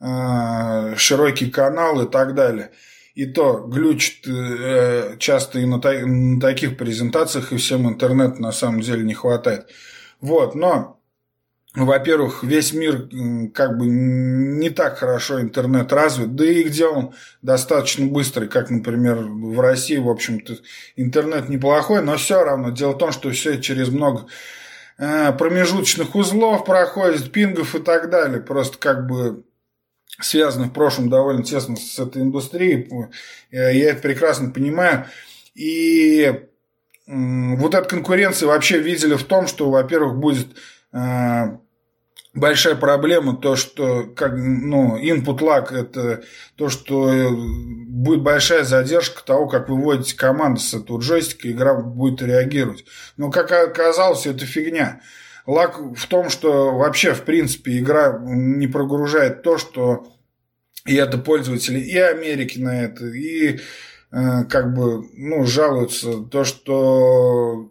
э, широкий канал и так далее. И то глючит э, часто и на, та- на таких презентациях, и всем интернет на самом деле не хватает. Вот, но ну, во-первых, весь мир как бы не так хорошо интернет развит, да и где он достаточно быстрый, как, например, в России, в общем-то, интернет неплохой, но все равно. Дело в том, что все через много э, промежуточных узлов проходит, пингов и так далее. Просто как бы связано в прошлом довольно тесно с этой индустрией. Э, я это прекрасно понимаю. И вот эта конкуренция вообще видели в том, что, во-первых, будет э, большая проблема то, что как, ну, input lag – это то, что э, будет большая задержка того, как вы вводите команду с этого джойстика, игра будет реагировать. Но, как оказалось, это фигня. Лаг в том, что вообще, в принципе, игра не прогружает то, что и это пользователи и Америки на это, и э, как бы, ну, жалуются, то, что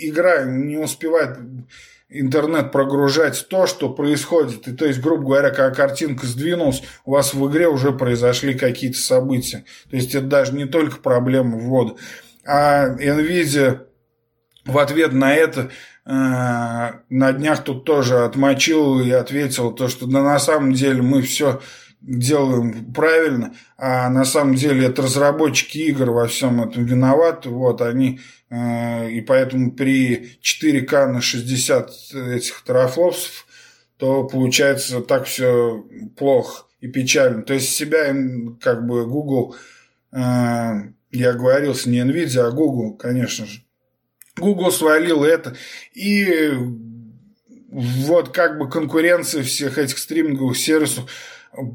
игра не успевает интернет прогружать то, что происходит. И то есть, грубо говоря, когда картинка сдвинулась, у вас в игре уже произошли какие-то события. То есть это даже не только проблема ввода. А NVIDIA в ответ на это э, на днях тут тоже отмочил и ответил то, что да на самом деле мы все делаем правильно, а на самом деле это разработчики игр во всем этом виноваты, вот, они, и поэтому при 4К на 60 этих терафлопсов, то получается так все плохо и печально. То есть себя, как бы, Google, э, я говорил, не Nvidia, а Google, конечно же, Google свалил это, и вот как бы конкуренция всех этих стриминговых сервисов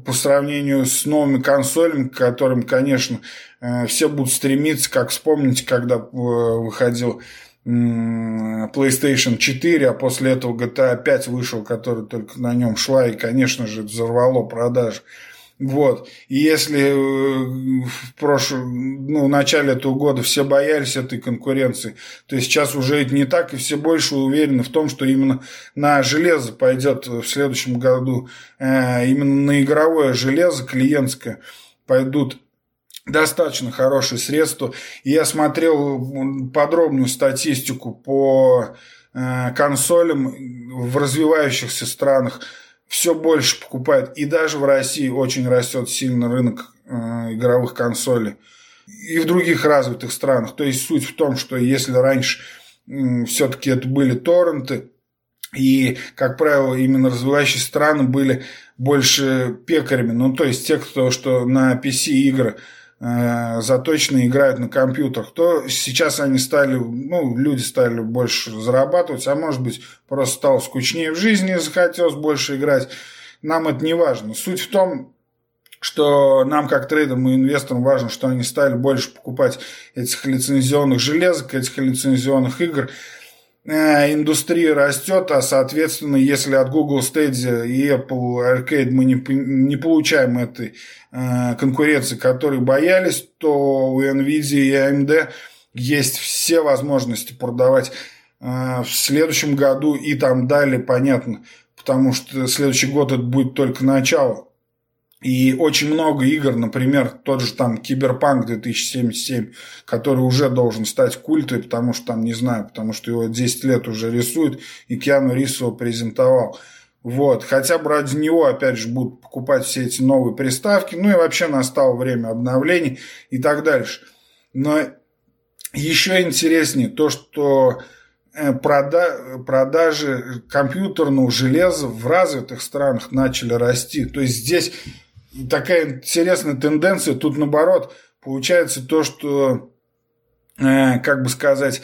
по сравнению с новыми консолями, к которым, конечно, э, все будут стремиться, как вспомните, когда э, выходил PlayStation 4, а после этого GTA 5 вышел, который только на нем шла, и, конечно же, взорвало продажи. Вот. И если э, в прошлом, ну, в начале этого года все боялись этой конкуренции, то сейчас уже это не так, и все больше уверены в том, что именно на железо пойдет в следующем году, э, именно на игровое железо клиентское пойдут достаточно хорошие средства. Я смотрел подробную статистику по э, консолям в развивающихся странах все больше покупают. И даже в России очень растет сильно рынок э, игровых консолей. И в других развитых странах. То есть суть в том, что если раньше все-таки это были торренты, и, как правило, именно развивающие страны были больше пекарями. Ну, то есть те, кто что на PC игры Э, заточенно играют на компьютерах, то сейчас они стали, ну, люди стали больше зарабатывать, а может быть, просто стало скучнее в жизни, захотелось больше играть. Нам это не важно. Суть в том, что нам, как трейдерам и инвесторам, важно, что они стали больше покупать этих лицензионных железок, этих лицензионных игр, индустрия растет, а соответственно, если от Google Stadia и Apple Arcade мы не, не получаем этой э, конкуренции, которой боялись, то у Nvidia и AMD есть все возможности продавать э, в следующем году и там далее, понятно, потому что следующий год это будет только начало. И очень много игр, например, тот же там Киберпанк 2077, который уже должен стать культой, потому что там, не знаю, потому что его 10 лет уже рисуют, и Киану Рис его презентовал. Вот. Хотя бы ради него, опять же, будут покупать все эти новые приставки. Ну и вообще настало время обновлений и так дальше. Но еще интереснее то, что э, прода продажи компьютерного железа в развитых странах начали расти. То есть здесь такая интересная тенденция. Тут наоборот получается то, что, э, как бы сказать,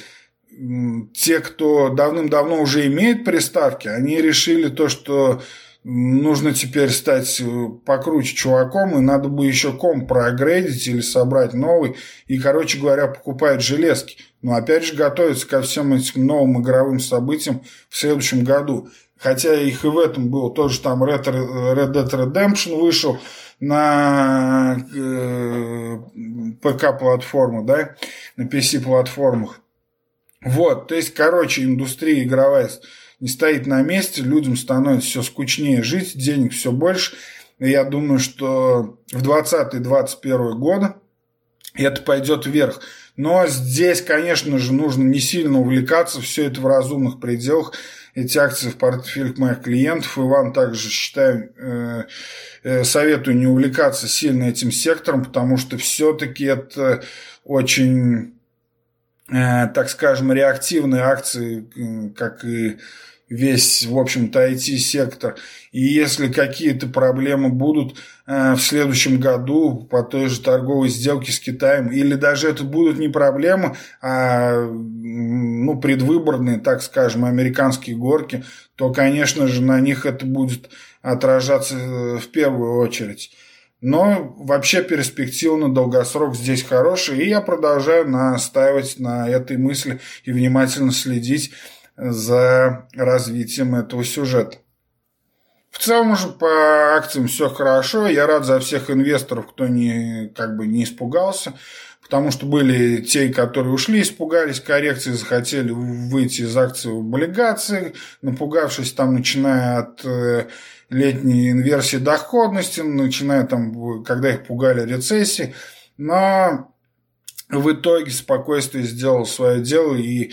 те, кто давным-давно уже имеет приставки, они решили то, что нужно теперь стать э, покруче чуваком, и надо бы еще ком проапгрейдить или собрать новый. И, короче говоря, покупают железки. Но опять же готовятся ко всем этим новым игровым событиям в следующем году. Хотя их и в этом было тоже там Red, Red Dead Redemption вышел на э, ПК-платформу, да, на PC-платформах. Вот, то есть, короче, индустрия игровая не стоит на месте, людям становится все скучнее жить, денег все больше. И я думаю, что в 2020-2021 годы это пойдет вверх. Но здесь, конечно же, нужно не сильно увлекаться, все это в разумных пределах. Эти акции в портфелях моих клиентов. И вам также считаю, э, э, советую не увлекаться сильно этим сектором, потому что все-таки это очень Э, так скажем, реактивные акции, как и весь, в общем-то, IT-сектор. И если какие-то проблемы будут э, в следующем году по той же торговой сделке с Китаем, или даже это будут не проблемы, а ну, предвыборные, так скажем, американские горки, то, конечно же, на них это будет отражаться э, в первую очередь. Но вообще перспектива на долгосрок здесь хорошая, и я продолжаю настаивать на этой мысли и внимательно следить за развитием этого сюжета. В целом уже по акциям все хорошо. Я рад за всех инвесторов, кто не, как бы не испугался. Потому что были те, которые ушли, испугались коррекции, захотели выйти из акций в облигации, напугавшись там, начиная от э, летней инверсии доходности, начиная там, когда их пугали рецессии. Но в итоге спокойствие сделал свое дело, и,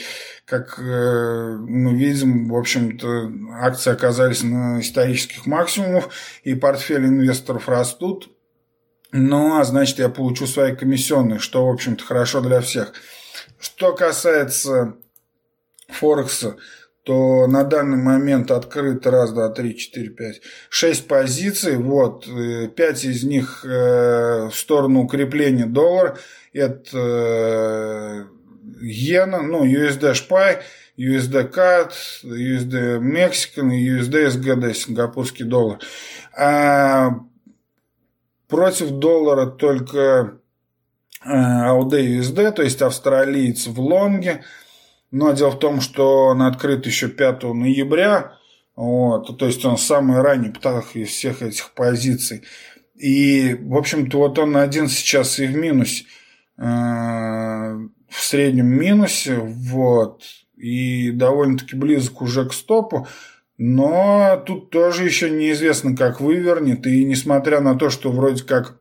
как э, мы видим, в общем-то, акции оказались на исторических максимумах, и портфель инвесторов растут. Ну, а значит, я получу свои комиссионные, что, в общем-то, хорошо для всех. Что касается Форекса, то на данный момент открыто раз, два, три, четыре, пять, шесть позиций. Вот, э, пять из них э, в сторону укрепления доллара. Это э, иена, ну, USD SPY, USD CAD, USD и USD SGD, сингапурский доллар. А против доллара только AUD USD, то есть австралиец в лонге – но дело в том, что он открыт еще 5 ноября, вот, то есть он самый ранний птах из всех этих позиций. И, в общем-то, вот он один сейчас и в минусе, э, в среднем минусе, вот, и довольно-таки близок уже к стопу. Но тут тоже еще неизвестно, как вывернет. И несмотря на то, что вроде как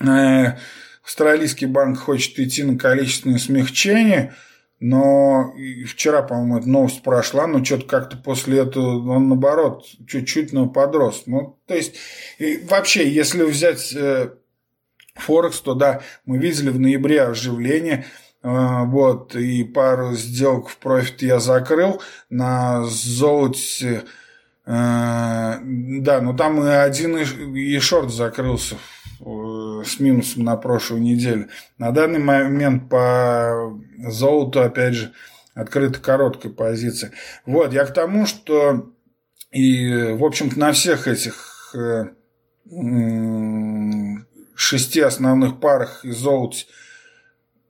э, австралийский банк хочет идти на количественное смягчение – но вчера, по-моему, эта новость прошла, но что-то как-то после этого он, наоборот, чуть-чуть но подрос. Ну, то есть, вообще, если взять э, Форекс, то да, мы видели в ноябре оживление, вот, и пару сделок в профит я закрыл на золоте, э, да, но там и один и шорт закрылся Э, с минусом на прошлую неделю. На данный момент по золоту, опять же, открыта короткая позиция. Вот, я к тому, что и, в общем-то, на всех этих э, шести основных парах из золота,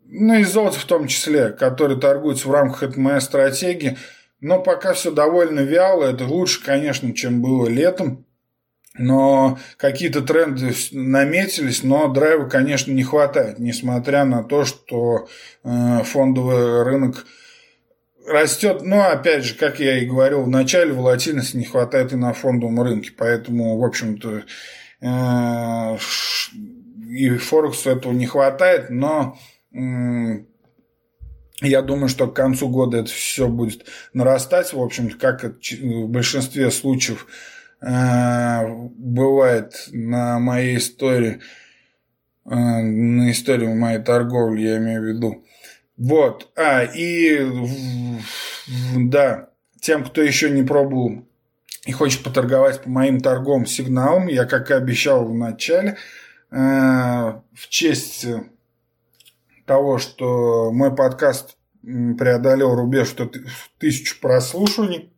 ну и золото в том числе, которые торгуются в рамках этой моей стратегии, но пока все довольно вяло, это лучше, конечно, чем было летом, но какие-то тренды наметились, но драйва, конечно, не хватает, несмотря на то, что э, фондовый рынок растет. Но, опять же, как я и говорил в начале, волатильности не хватает и на фондовом рынке. Поэтому, в общем-то, Э, и Форексу этого не хватает, но я думаю, что к концу года это все будет нарастать. В общем-то, как в большинстве случаев э, бывает на моей истории, э, на истории моей торговли, я имею в виду. Вот. А, и да, тем, кто еще не пробовал и хочет поторговать по моим торговым сигналам, я, как и обещал в начале, э, в честь того, что мой подкаст преодолел рубеж что тысячу прослушиваний,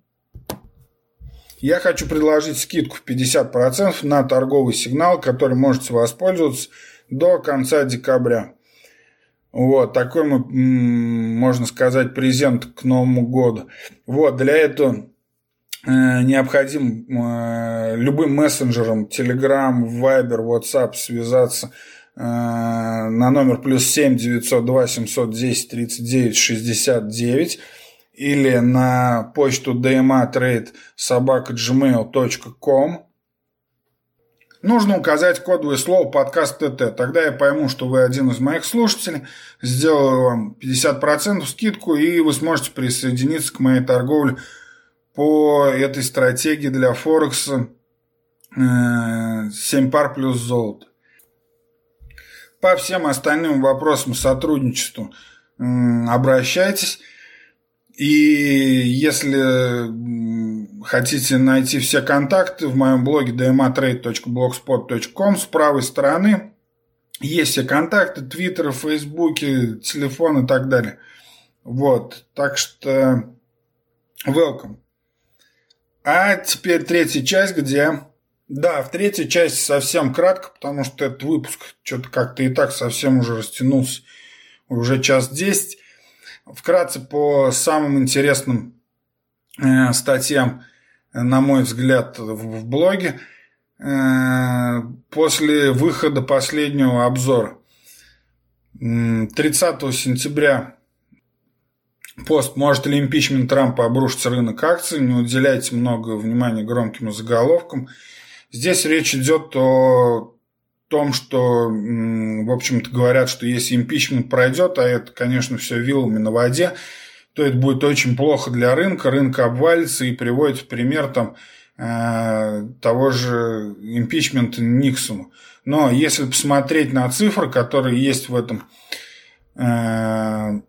я хочу предложить скидку в 50% на торговый сигнал, который можете воспользоваться до конца декабря. Вот, такой мы, можно сказать, презент к Новому году. Вот, для этого э, необходим э, любым мессенджером, Telegram, Viber, WhatsApp связаться – на номер плюс 7 902 710 39 69 или на почту dmatrade собака gmail.com Нужно указать кодовое слово подкаст ТТ. Тогда я пойму, что вы один из моих слушателей. Сделаю вам 50% скидку, и вы сможете присоединиться к моей торговле по этой стратегии для Форекса 7 пар плюс золото по всем остальным вопросам сотрудничеству обращайтесь. И если хотите найти все контакты в моем блоге dmatrade.blogspot.com с правой стороны есть все контакты, твиттер, фейсбуке, телефон и так далее. Вот, так что welcome. А теперь третья часть, где да, в третьей части совсем кратко, потому что этот выпуск что-то как-то и так совсем уже растянулся, уже час десять. Вкратце по самым интересным э, статьям, на мой взгляд, в, в блоге. Э, после выхода последнего обзора 30 сентября пост «Может ли импичмент Трампа обрушить рынок акций?» Не уделяйте много внимания громким заголовкам – Здесь речь идет о том, что, в общем-то, говорят, что если импичмент пройдет, а это, конечно, все вилами на воде, то это будет очень плохо для рынка, рынок обвалится и приводит в пример там, э, того же импичмента Никсону. Но если посмотреть на цифры, которые есть в этом э,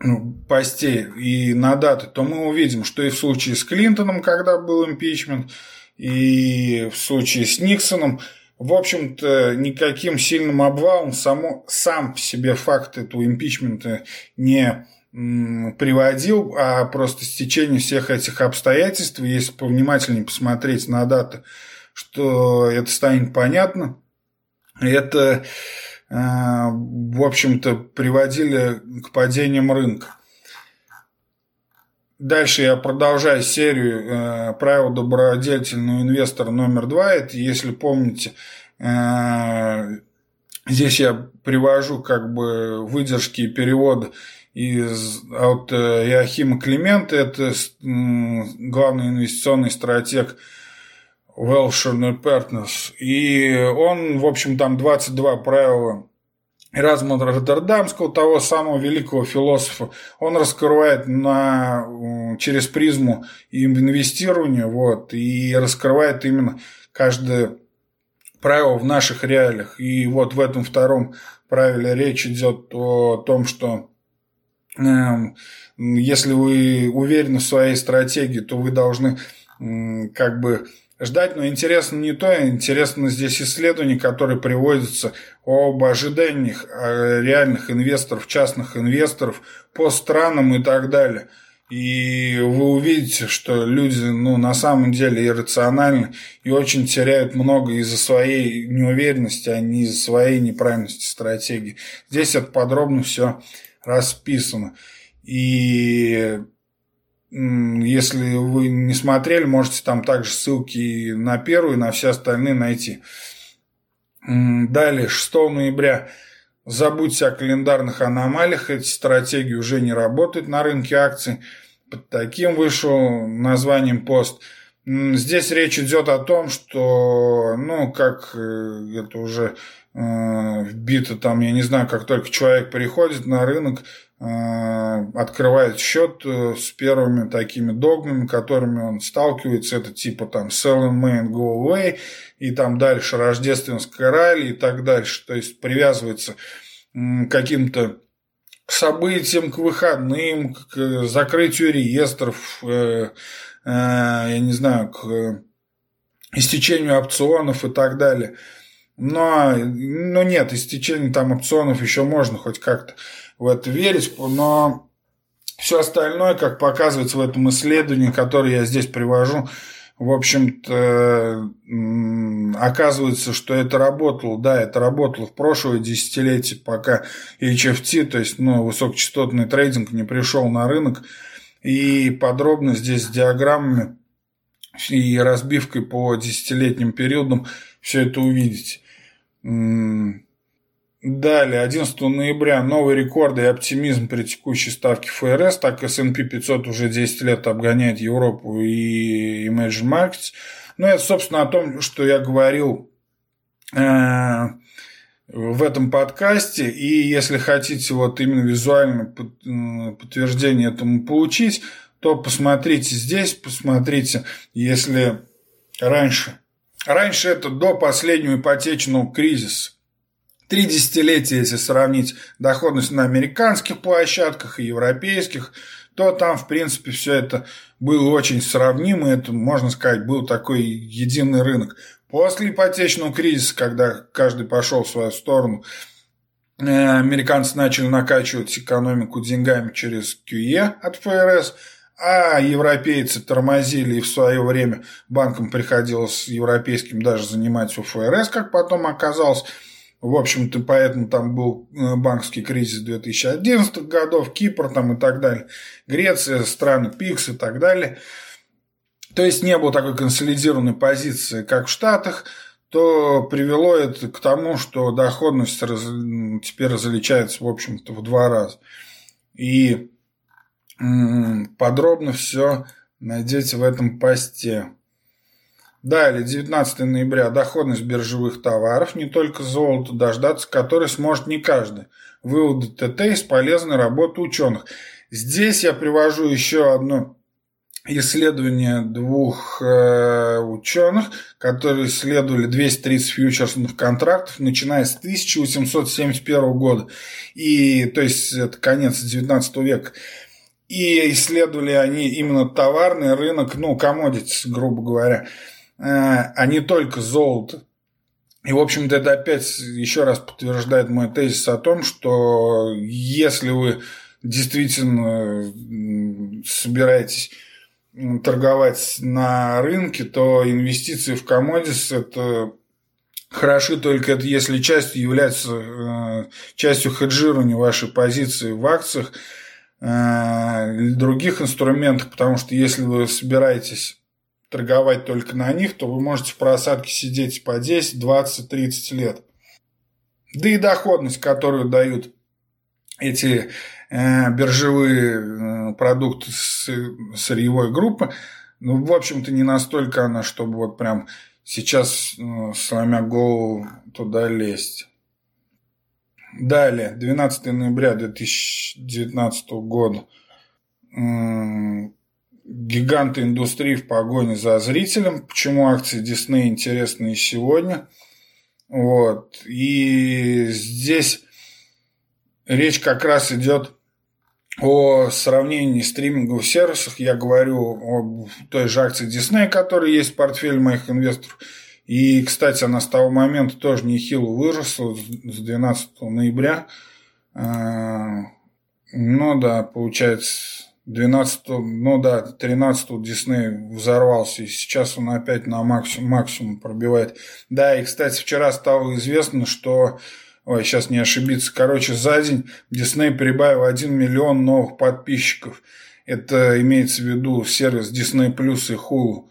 ну, посте и на даты, то мы увидим, что и в случае с Клинтоном, когда был импичмент, и в случае с Никсоном, в общем-то, никаким сильным обвалом само, сам по себе факт этого импичмента не приводил, а просто стечение всех этих обстоятельств, если повнимательнее посмотреть на даты, что это станет понятно, это, э, в общем-то, приводили к падениям рынка. Дальше я продолжаю серию э, правил добродетельного инвестора номер два. Это, если помните, э, здесь я привожу как бы выдержки и переводы из, от э, Иохима Климента. Это э, главный инвестиционный стратег Welshire Partners. И он, в общем, там 22 правила Эразма Роттердамского, того самого великого философа, он раскрывает на, через призму инвестирования, вот, и раскрывает именно каждое правило в наших реалиях. И вот в этом втором правиле речь идет о том, что э, если вы уверены в своей стратегии, то вы должны как бы ждать, но интересно не то, интересно здесь исследования, которые приводятся об ожиданиях э, реальных инвесторов, частных инвесторов по странам и так далее. И вы увидите, что люди ну, на самом деле иррациональны и очень теряют много из-за своей неуверенности, а не из-за своей неправильности стратегии. Здесь это подробно все расписано. И если вы не смотрели, можете там также ссылки на первую, и на все остальные найти. Далее, 6 ноября. Забудьте о календарных аномалиях. Эти стратегии уже не работают на рынке акций. Под таким вышел названием пост. Здесь речь идет о том, что, ну, как э, это уже э, вбито там, я не знаю, как только человек приходит на рынок, открывает счет э, с первыми такими догмами, которыми он сталкивается, это типа там sell in May and go away, и там дальше рождественская ралли и так дальше. То есть привязывается к каким-то событиям, к выходным, к закрытию реестров, э, Э, я не знаю, к э, истечению опционов и так далее. Но, но нет, истечение там опционов еще можно хоть как-то в это верить, но все остальное, как показывается в этом исследовании, которое я здесь привожу, в общем-то, оказывается, что это работало, да, это работало в прошлое десятилетие, пока HFT, то есть ну, высокочастотный трейдинг не пришел на рынок, и подробно здесь с диаграммами и разбивкой по десятилетним периодам все это увидите. Далее, 11 ноября, новые рекорды и оптимизм при текущей ставке ФРС, так S&P 500 уже 10 лет обгоняет Европу и Emerging Markets. Ну, это, собственно, о том, что я говорил э, в этом подкасте. И если хотите вот именно визуально подтверждение этому получить, то посмотрите здесь, посмотрите, если раньше. Раньше это до последнего ипотечного кризиса. Три десятилетия, если сравнить доходность на американских площадках и европейских, то там, в принципе, все это было очень сравнимо. Это, можно сказать, был такой единый рынок. После ипотечного кризиса, когда каждый пошел в свою сторону, э, американцы начали накачивать экономику деньгами через QE от ФРС, а европейцы тормозили, и в свое время банкам приходилось европейским даже занимать у ФРС, как потом оказалось. В общем-то, поэтому там был э, банковский кризис 2011 годов, Кипр там и так далее, Греция, страны ПИКС и так далее – то есть не было такой консолидированной позиции, как в Штатах, то привело это к тому, что доходность раз, теперь различается, в общем-то, в два раза. И подробно все найдете в этом посте. Далее, 19 ноября, доходность биржевых товаров, не только золото, дождаться которой сможет не каждый. Выводы ТТ из полезной работы ученых. Здесь я привожу еще одно исследование двух э, ученых, которые исследовали 230 фьючерсных контрактов, начиная с 1871 года. И, то есть, это конец 19 века. И исследовали они именно товарный рынок, ну, commodities, грубо говоря, а не только золото. И, в общем-то, это опять еще раз подтверждает мой тезис о том, что если вы действительно собираетесь торговать на рынке, то инвестиции в комодис это хороши только это, если частью является э, частью хеджирования вашей позиции в акциях э, или других инструментах, потому что если вы собираетесь торговать только на них, то вы можете в просадке сидеть по 10, 20, 30 лет. Да и доходность, которую дают эти Э, биржевые э, продукты сырьевой группы. Ну, в общем-то, не настолько она, чтобы вот прям сейчас, э, сломя голову, туда лезть. Далее, 12 ноября 2019 года. Гиганты индустрии в погоне за зрителем. Почему акции Disney интересны и сегодня? Вот. И здесь речь как раз идет о сравнении стриминговых сервисов, я говорю о той же акции Disney, которая есть в портфеле моих инвесторов. И, кстати, она с того момента тоже нехило выросла, с 12 ноября. А, ну да, получается, 12, ну да, 13 Disney взорвался, и сейчас он опять на максимум, максимум пробивает. Да, и, кстати, вчера стало известно, что ой, сейчас не ошибиться, короче, за день Disney прибавил 1 миллион новых подписчиков. Это имеется в виду сервис Disney Plus и Hulu.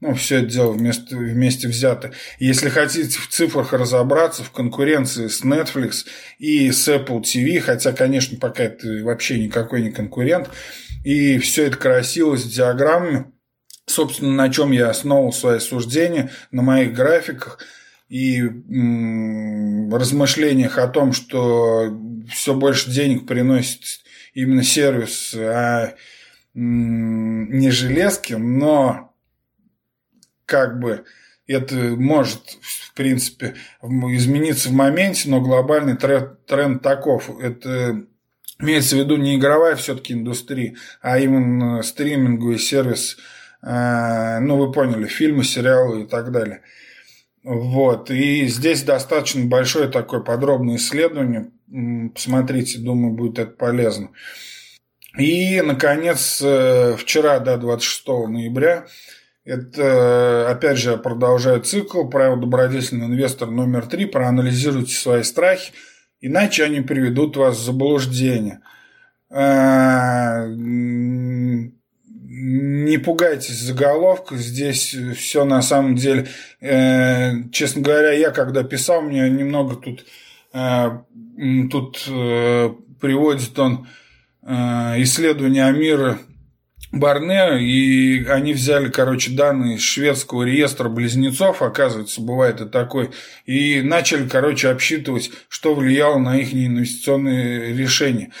Ну, все это дело вместе, вместе взято. Если хотите в цифрах разобраться, в конкуренции с Netflix и с Apple TV, хотя, конечно, пока это вообще никакой не конкурент, и все это красиво с диаграммами, собственно, на чем я основывал свои суждения, на моих графиках и м- размышлениях о том, что все больше денег приносит именно сервис, а м- не железки, но как бы это может, в принципе, измениться в моменте, но глобальный тренд таков. Это имеется в виду не игровая все-таки индустрия, а именно стриминговый сервис, а, ну, вы поняли, фильмы, сериалы и так далее. Вот. И здесь достаточно большое такое подробное исследование. Посмотрите, думаю, будет это полезно. И, наконец, э, вчера, да, 26 ноября, это, опять же, я продолжаю цикл. Правило добродетельный инвестор номер три. Проанализируйте свои страхи, иначе они приведут вас в заблуждение. А, не пугайтесь заголовка, здесь все на самом деле, э, честно говоря, я когда писал, мне немного тут, э, тут э, приводит он исследование мира Барне, и они взяли, короче, данные из шведского реестра близнецов, оказывается, бывает и такой, и начали, короче, обсчитывать, что влияло на их инвестиционные решения.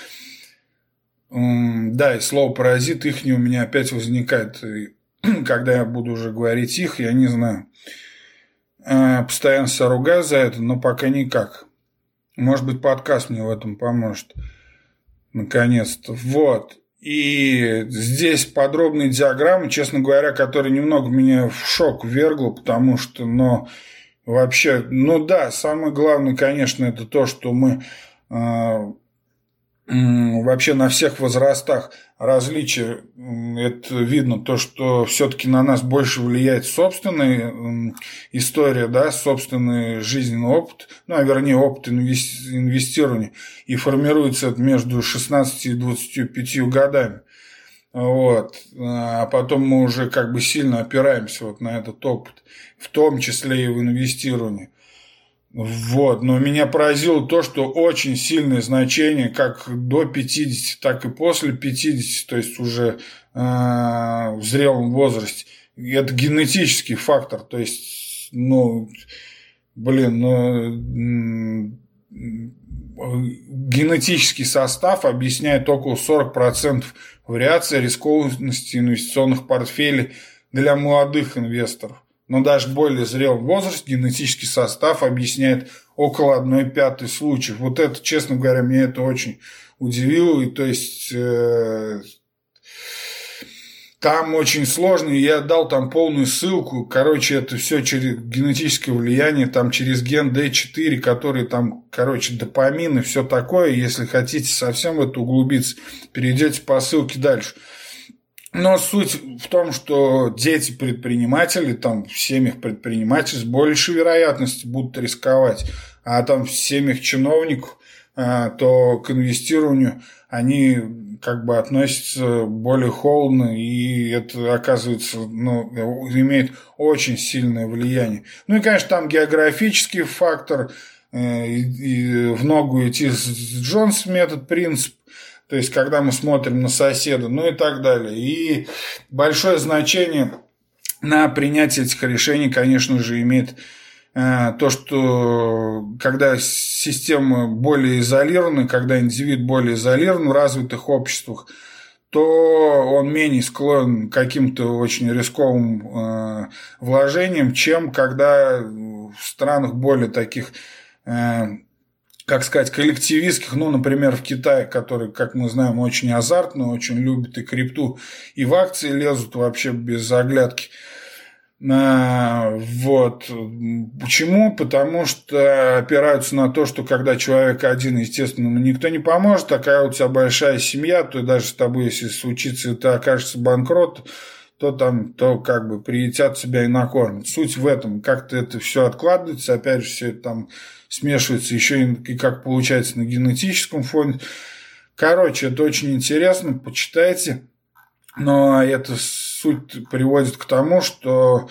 Да, и слово паразит их у меня опять возникает, когда я буду уже говорить их, я не знаю. А, постоянно себя за это, но пока никак. Может быть, подкаст мне в этом поможет. Наконец-то. Вот. И здесь подробные диаграммы, честно говоря, которые немного меня в шок ввергло, потому что, ну, вообще, ну да, самое главное, конечно, это то, что мы э, вообще на всех возрастах различия, это видно, то, что все-таки на нас больше влияет собственная история, да, собственный жизненный опыт, ну, а вернее, опыт инвестирования, и формируется это между 16 и 25 годами. Вот. А потом мы уже как бы сильно опираемся вот на этот опыт, в том числе и в инвестировании. Вот, но меня поразило то, что очень сильное значение как до 50, так и после 50, то есть уже э, в зрелом возрасте. Это генетический фактор, то есть, ну, блин, ну, генетический состав объясняет около 40% вариации рискованности инвестиционных портфелей для молодых инвесторов но даже более зрелом возрасте генетический состав объясняет около 1 пятой случаев. Вот это, честно говоря, меня это очень удивило. И то есть э, там очень сложно, и я дал там полную ссылку. Короче, это все через генетическое влияние, там через ген D4, который там, короче, допамин и все такое. Если хотите совсем в это углубиться, перейдете по ссылке дальше. Но суть в том, что дети предприниматели, там в семьях предпринимателей с большей вероятностью будут рисковать, а там в семьях чиновников, а, то к инвестированию они как бы относятся более холодно, и это оказывается, ну, имеет очень сильное влияние. Ну и, конечно, там географический фактор, э, и в ногу идти с Джонс метод, принцип, то есть когда мы смотрим на соседа, ну и так далее. И большое значение на принятие этих решений, конечно же, имеет э, то, что когда система более изолирована, когда индивид более изолирован в развитых обществах, то он менее склонен к каким-то очень рисковым э, вложениям, чем когда в странах более таких э, как сказать, коллективистских, ну, например, в Китае, который, как мы знаем, очень азартно, очень любит и крипту, и в акции лезут вообще без оглядки. А, вот. Почему? Потому что опираются на то, что когда человек один, естественно, ему никто не поможет, такая у тебя большая семья, то даже с тобой, если случится, ты окажешься банкрот, то там, то как бы приютят себя и накормят. Суть в этом, как-то это все откладывается, опять же, все это там смешивается еще и, как получается на генетическом фоне. Короче, это очень интересно, почитайте. Но эта суть приводит к тому, что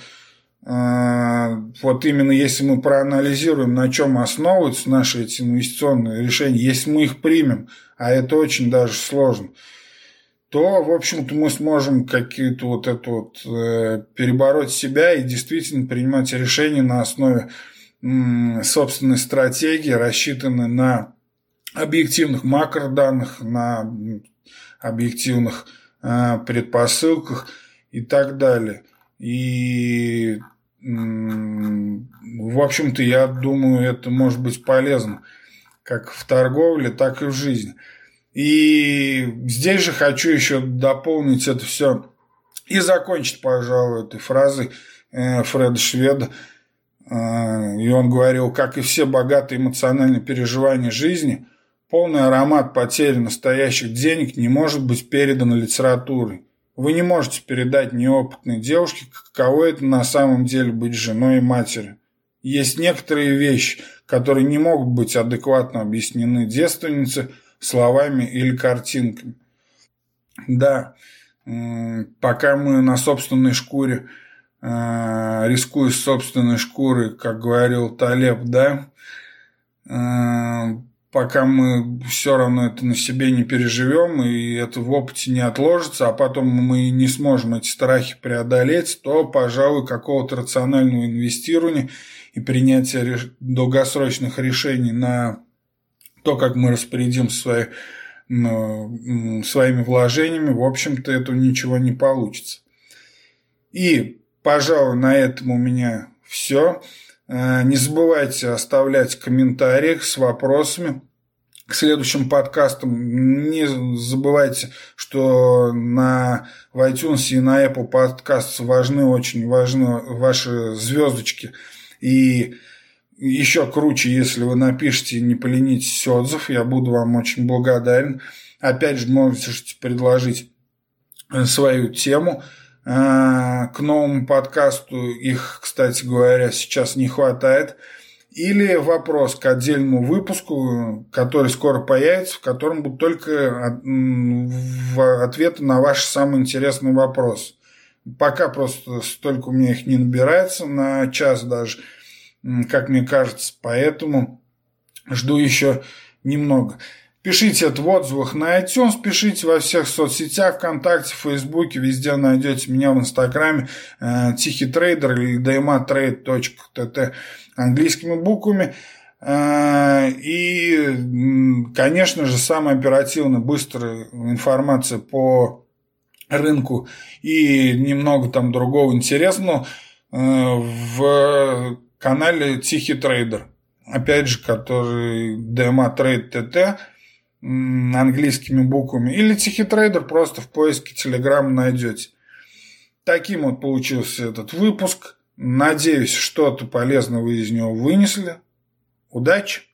э, вот именно если мы проанализируем, на чем основываются наши эти инвестиционные решения, если мы их примем, а это очень даже сложно, то, в общем-то, мы сможем какие-то вот это вот э, перебороть себя и действительно принимать решения на основе м, собственной стратегии, рассчитанной на объективных макроданных, на объективных э, предпосылках и так далее. И, м, в общем-то, я думаю, это может быть полезно как в торговле, так и в жизни. И здесь же хочу еще дополнить это все и закончить, пожалуй, этой фразой э, Фреда Шведа. Э, и он говорил, как и все богатые эмоциональные переживания жизни, полный аромат потери настоящих денег не может быть передан литературой. Вы не можете передать неопытной девушке, каково это на самом деле быть женой и матерью. Есть некоторые вещи, которые не могут быть адекватно объяснены девственнице – словами или картинками. Да, пока мы на собственной шкуре, э, рискуя собственной шкурой, как говорил Талеб, да, э, пока мы все равно это на себе не переживем, и это в опыте не отложится, а потом мы не сможем эти страхи преодолеть, то, пожалуй, какого-то рационального инвестирования и принятия долгосрочных решений на то, как мы распорядим свои, ну, своими вложениями, в общем-то, этого ничего не получится. И, пожалуй, на этом у меня все. Э, не забывайте оставлять комментарии с вопросами к следующим подкастам. Не забывайте, что на в iTunes и на Apple Podcasts важны, очень важны ваши звездочки. И еще круче, если вы напишите, не поленитесь отзыв, я буду вам очень благодарен. Опять же, можете предложить э, свою тему э, к новому подкасту. Их, кстати говоря, сейчас не хватает. Или вопрос к отдельному выпуску, который скоро появится, в котором будут только ответы на ваши самые интересные вопросы. Пока просто столько у меня их не набирается, на час даже – как мне кажется. Поэтому жду еще немного. Пишите это в отзывах на iTunes, пишите во всех соцсетях, ВКонтакте, Фейсбуке, везде найдете меня в Инстаграме, э, Тихий трейдер или dmatrade.tt английскими буквами. Э, и, конечно же, самая оперативная, быстрая информация по рынку и немного там другого интересного э, в канале Тихий трейдер. Опять же, который DMA Trade TT английскими буквами. Или Тихий трейдер просто в поиске Telegram найдете. Таким вот получился этот выпуск. Надеюсь, что-то полезное вы из него вынесли. Удачи!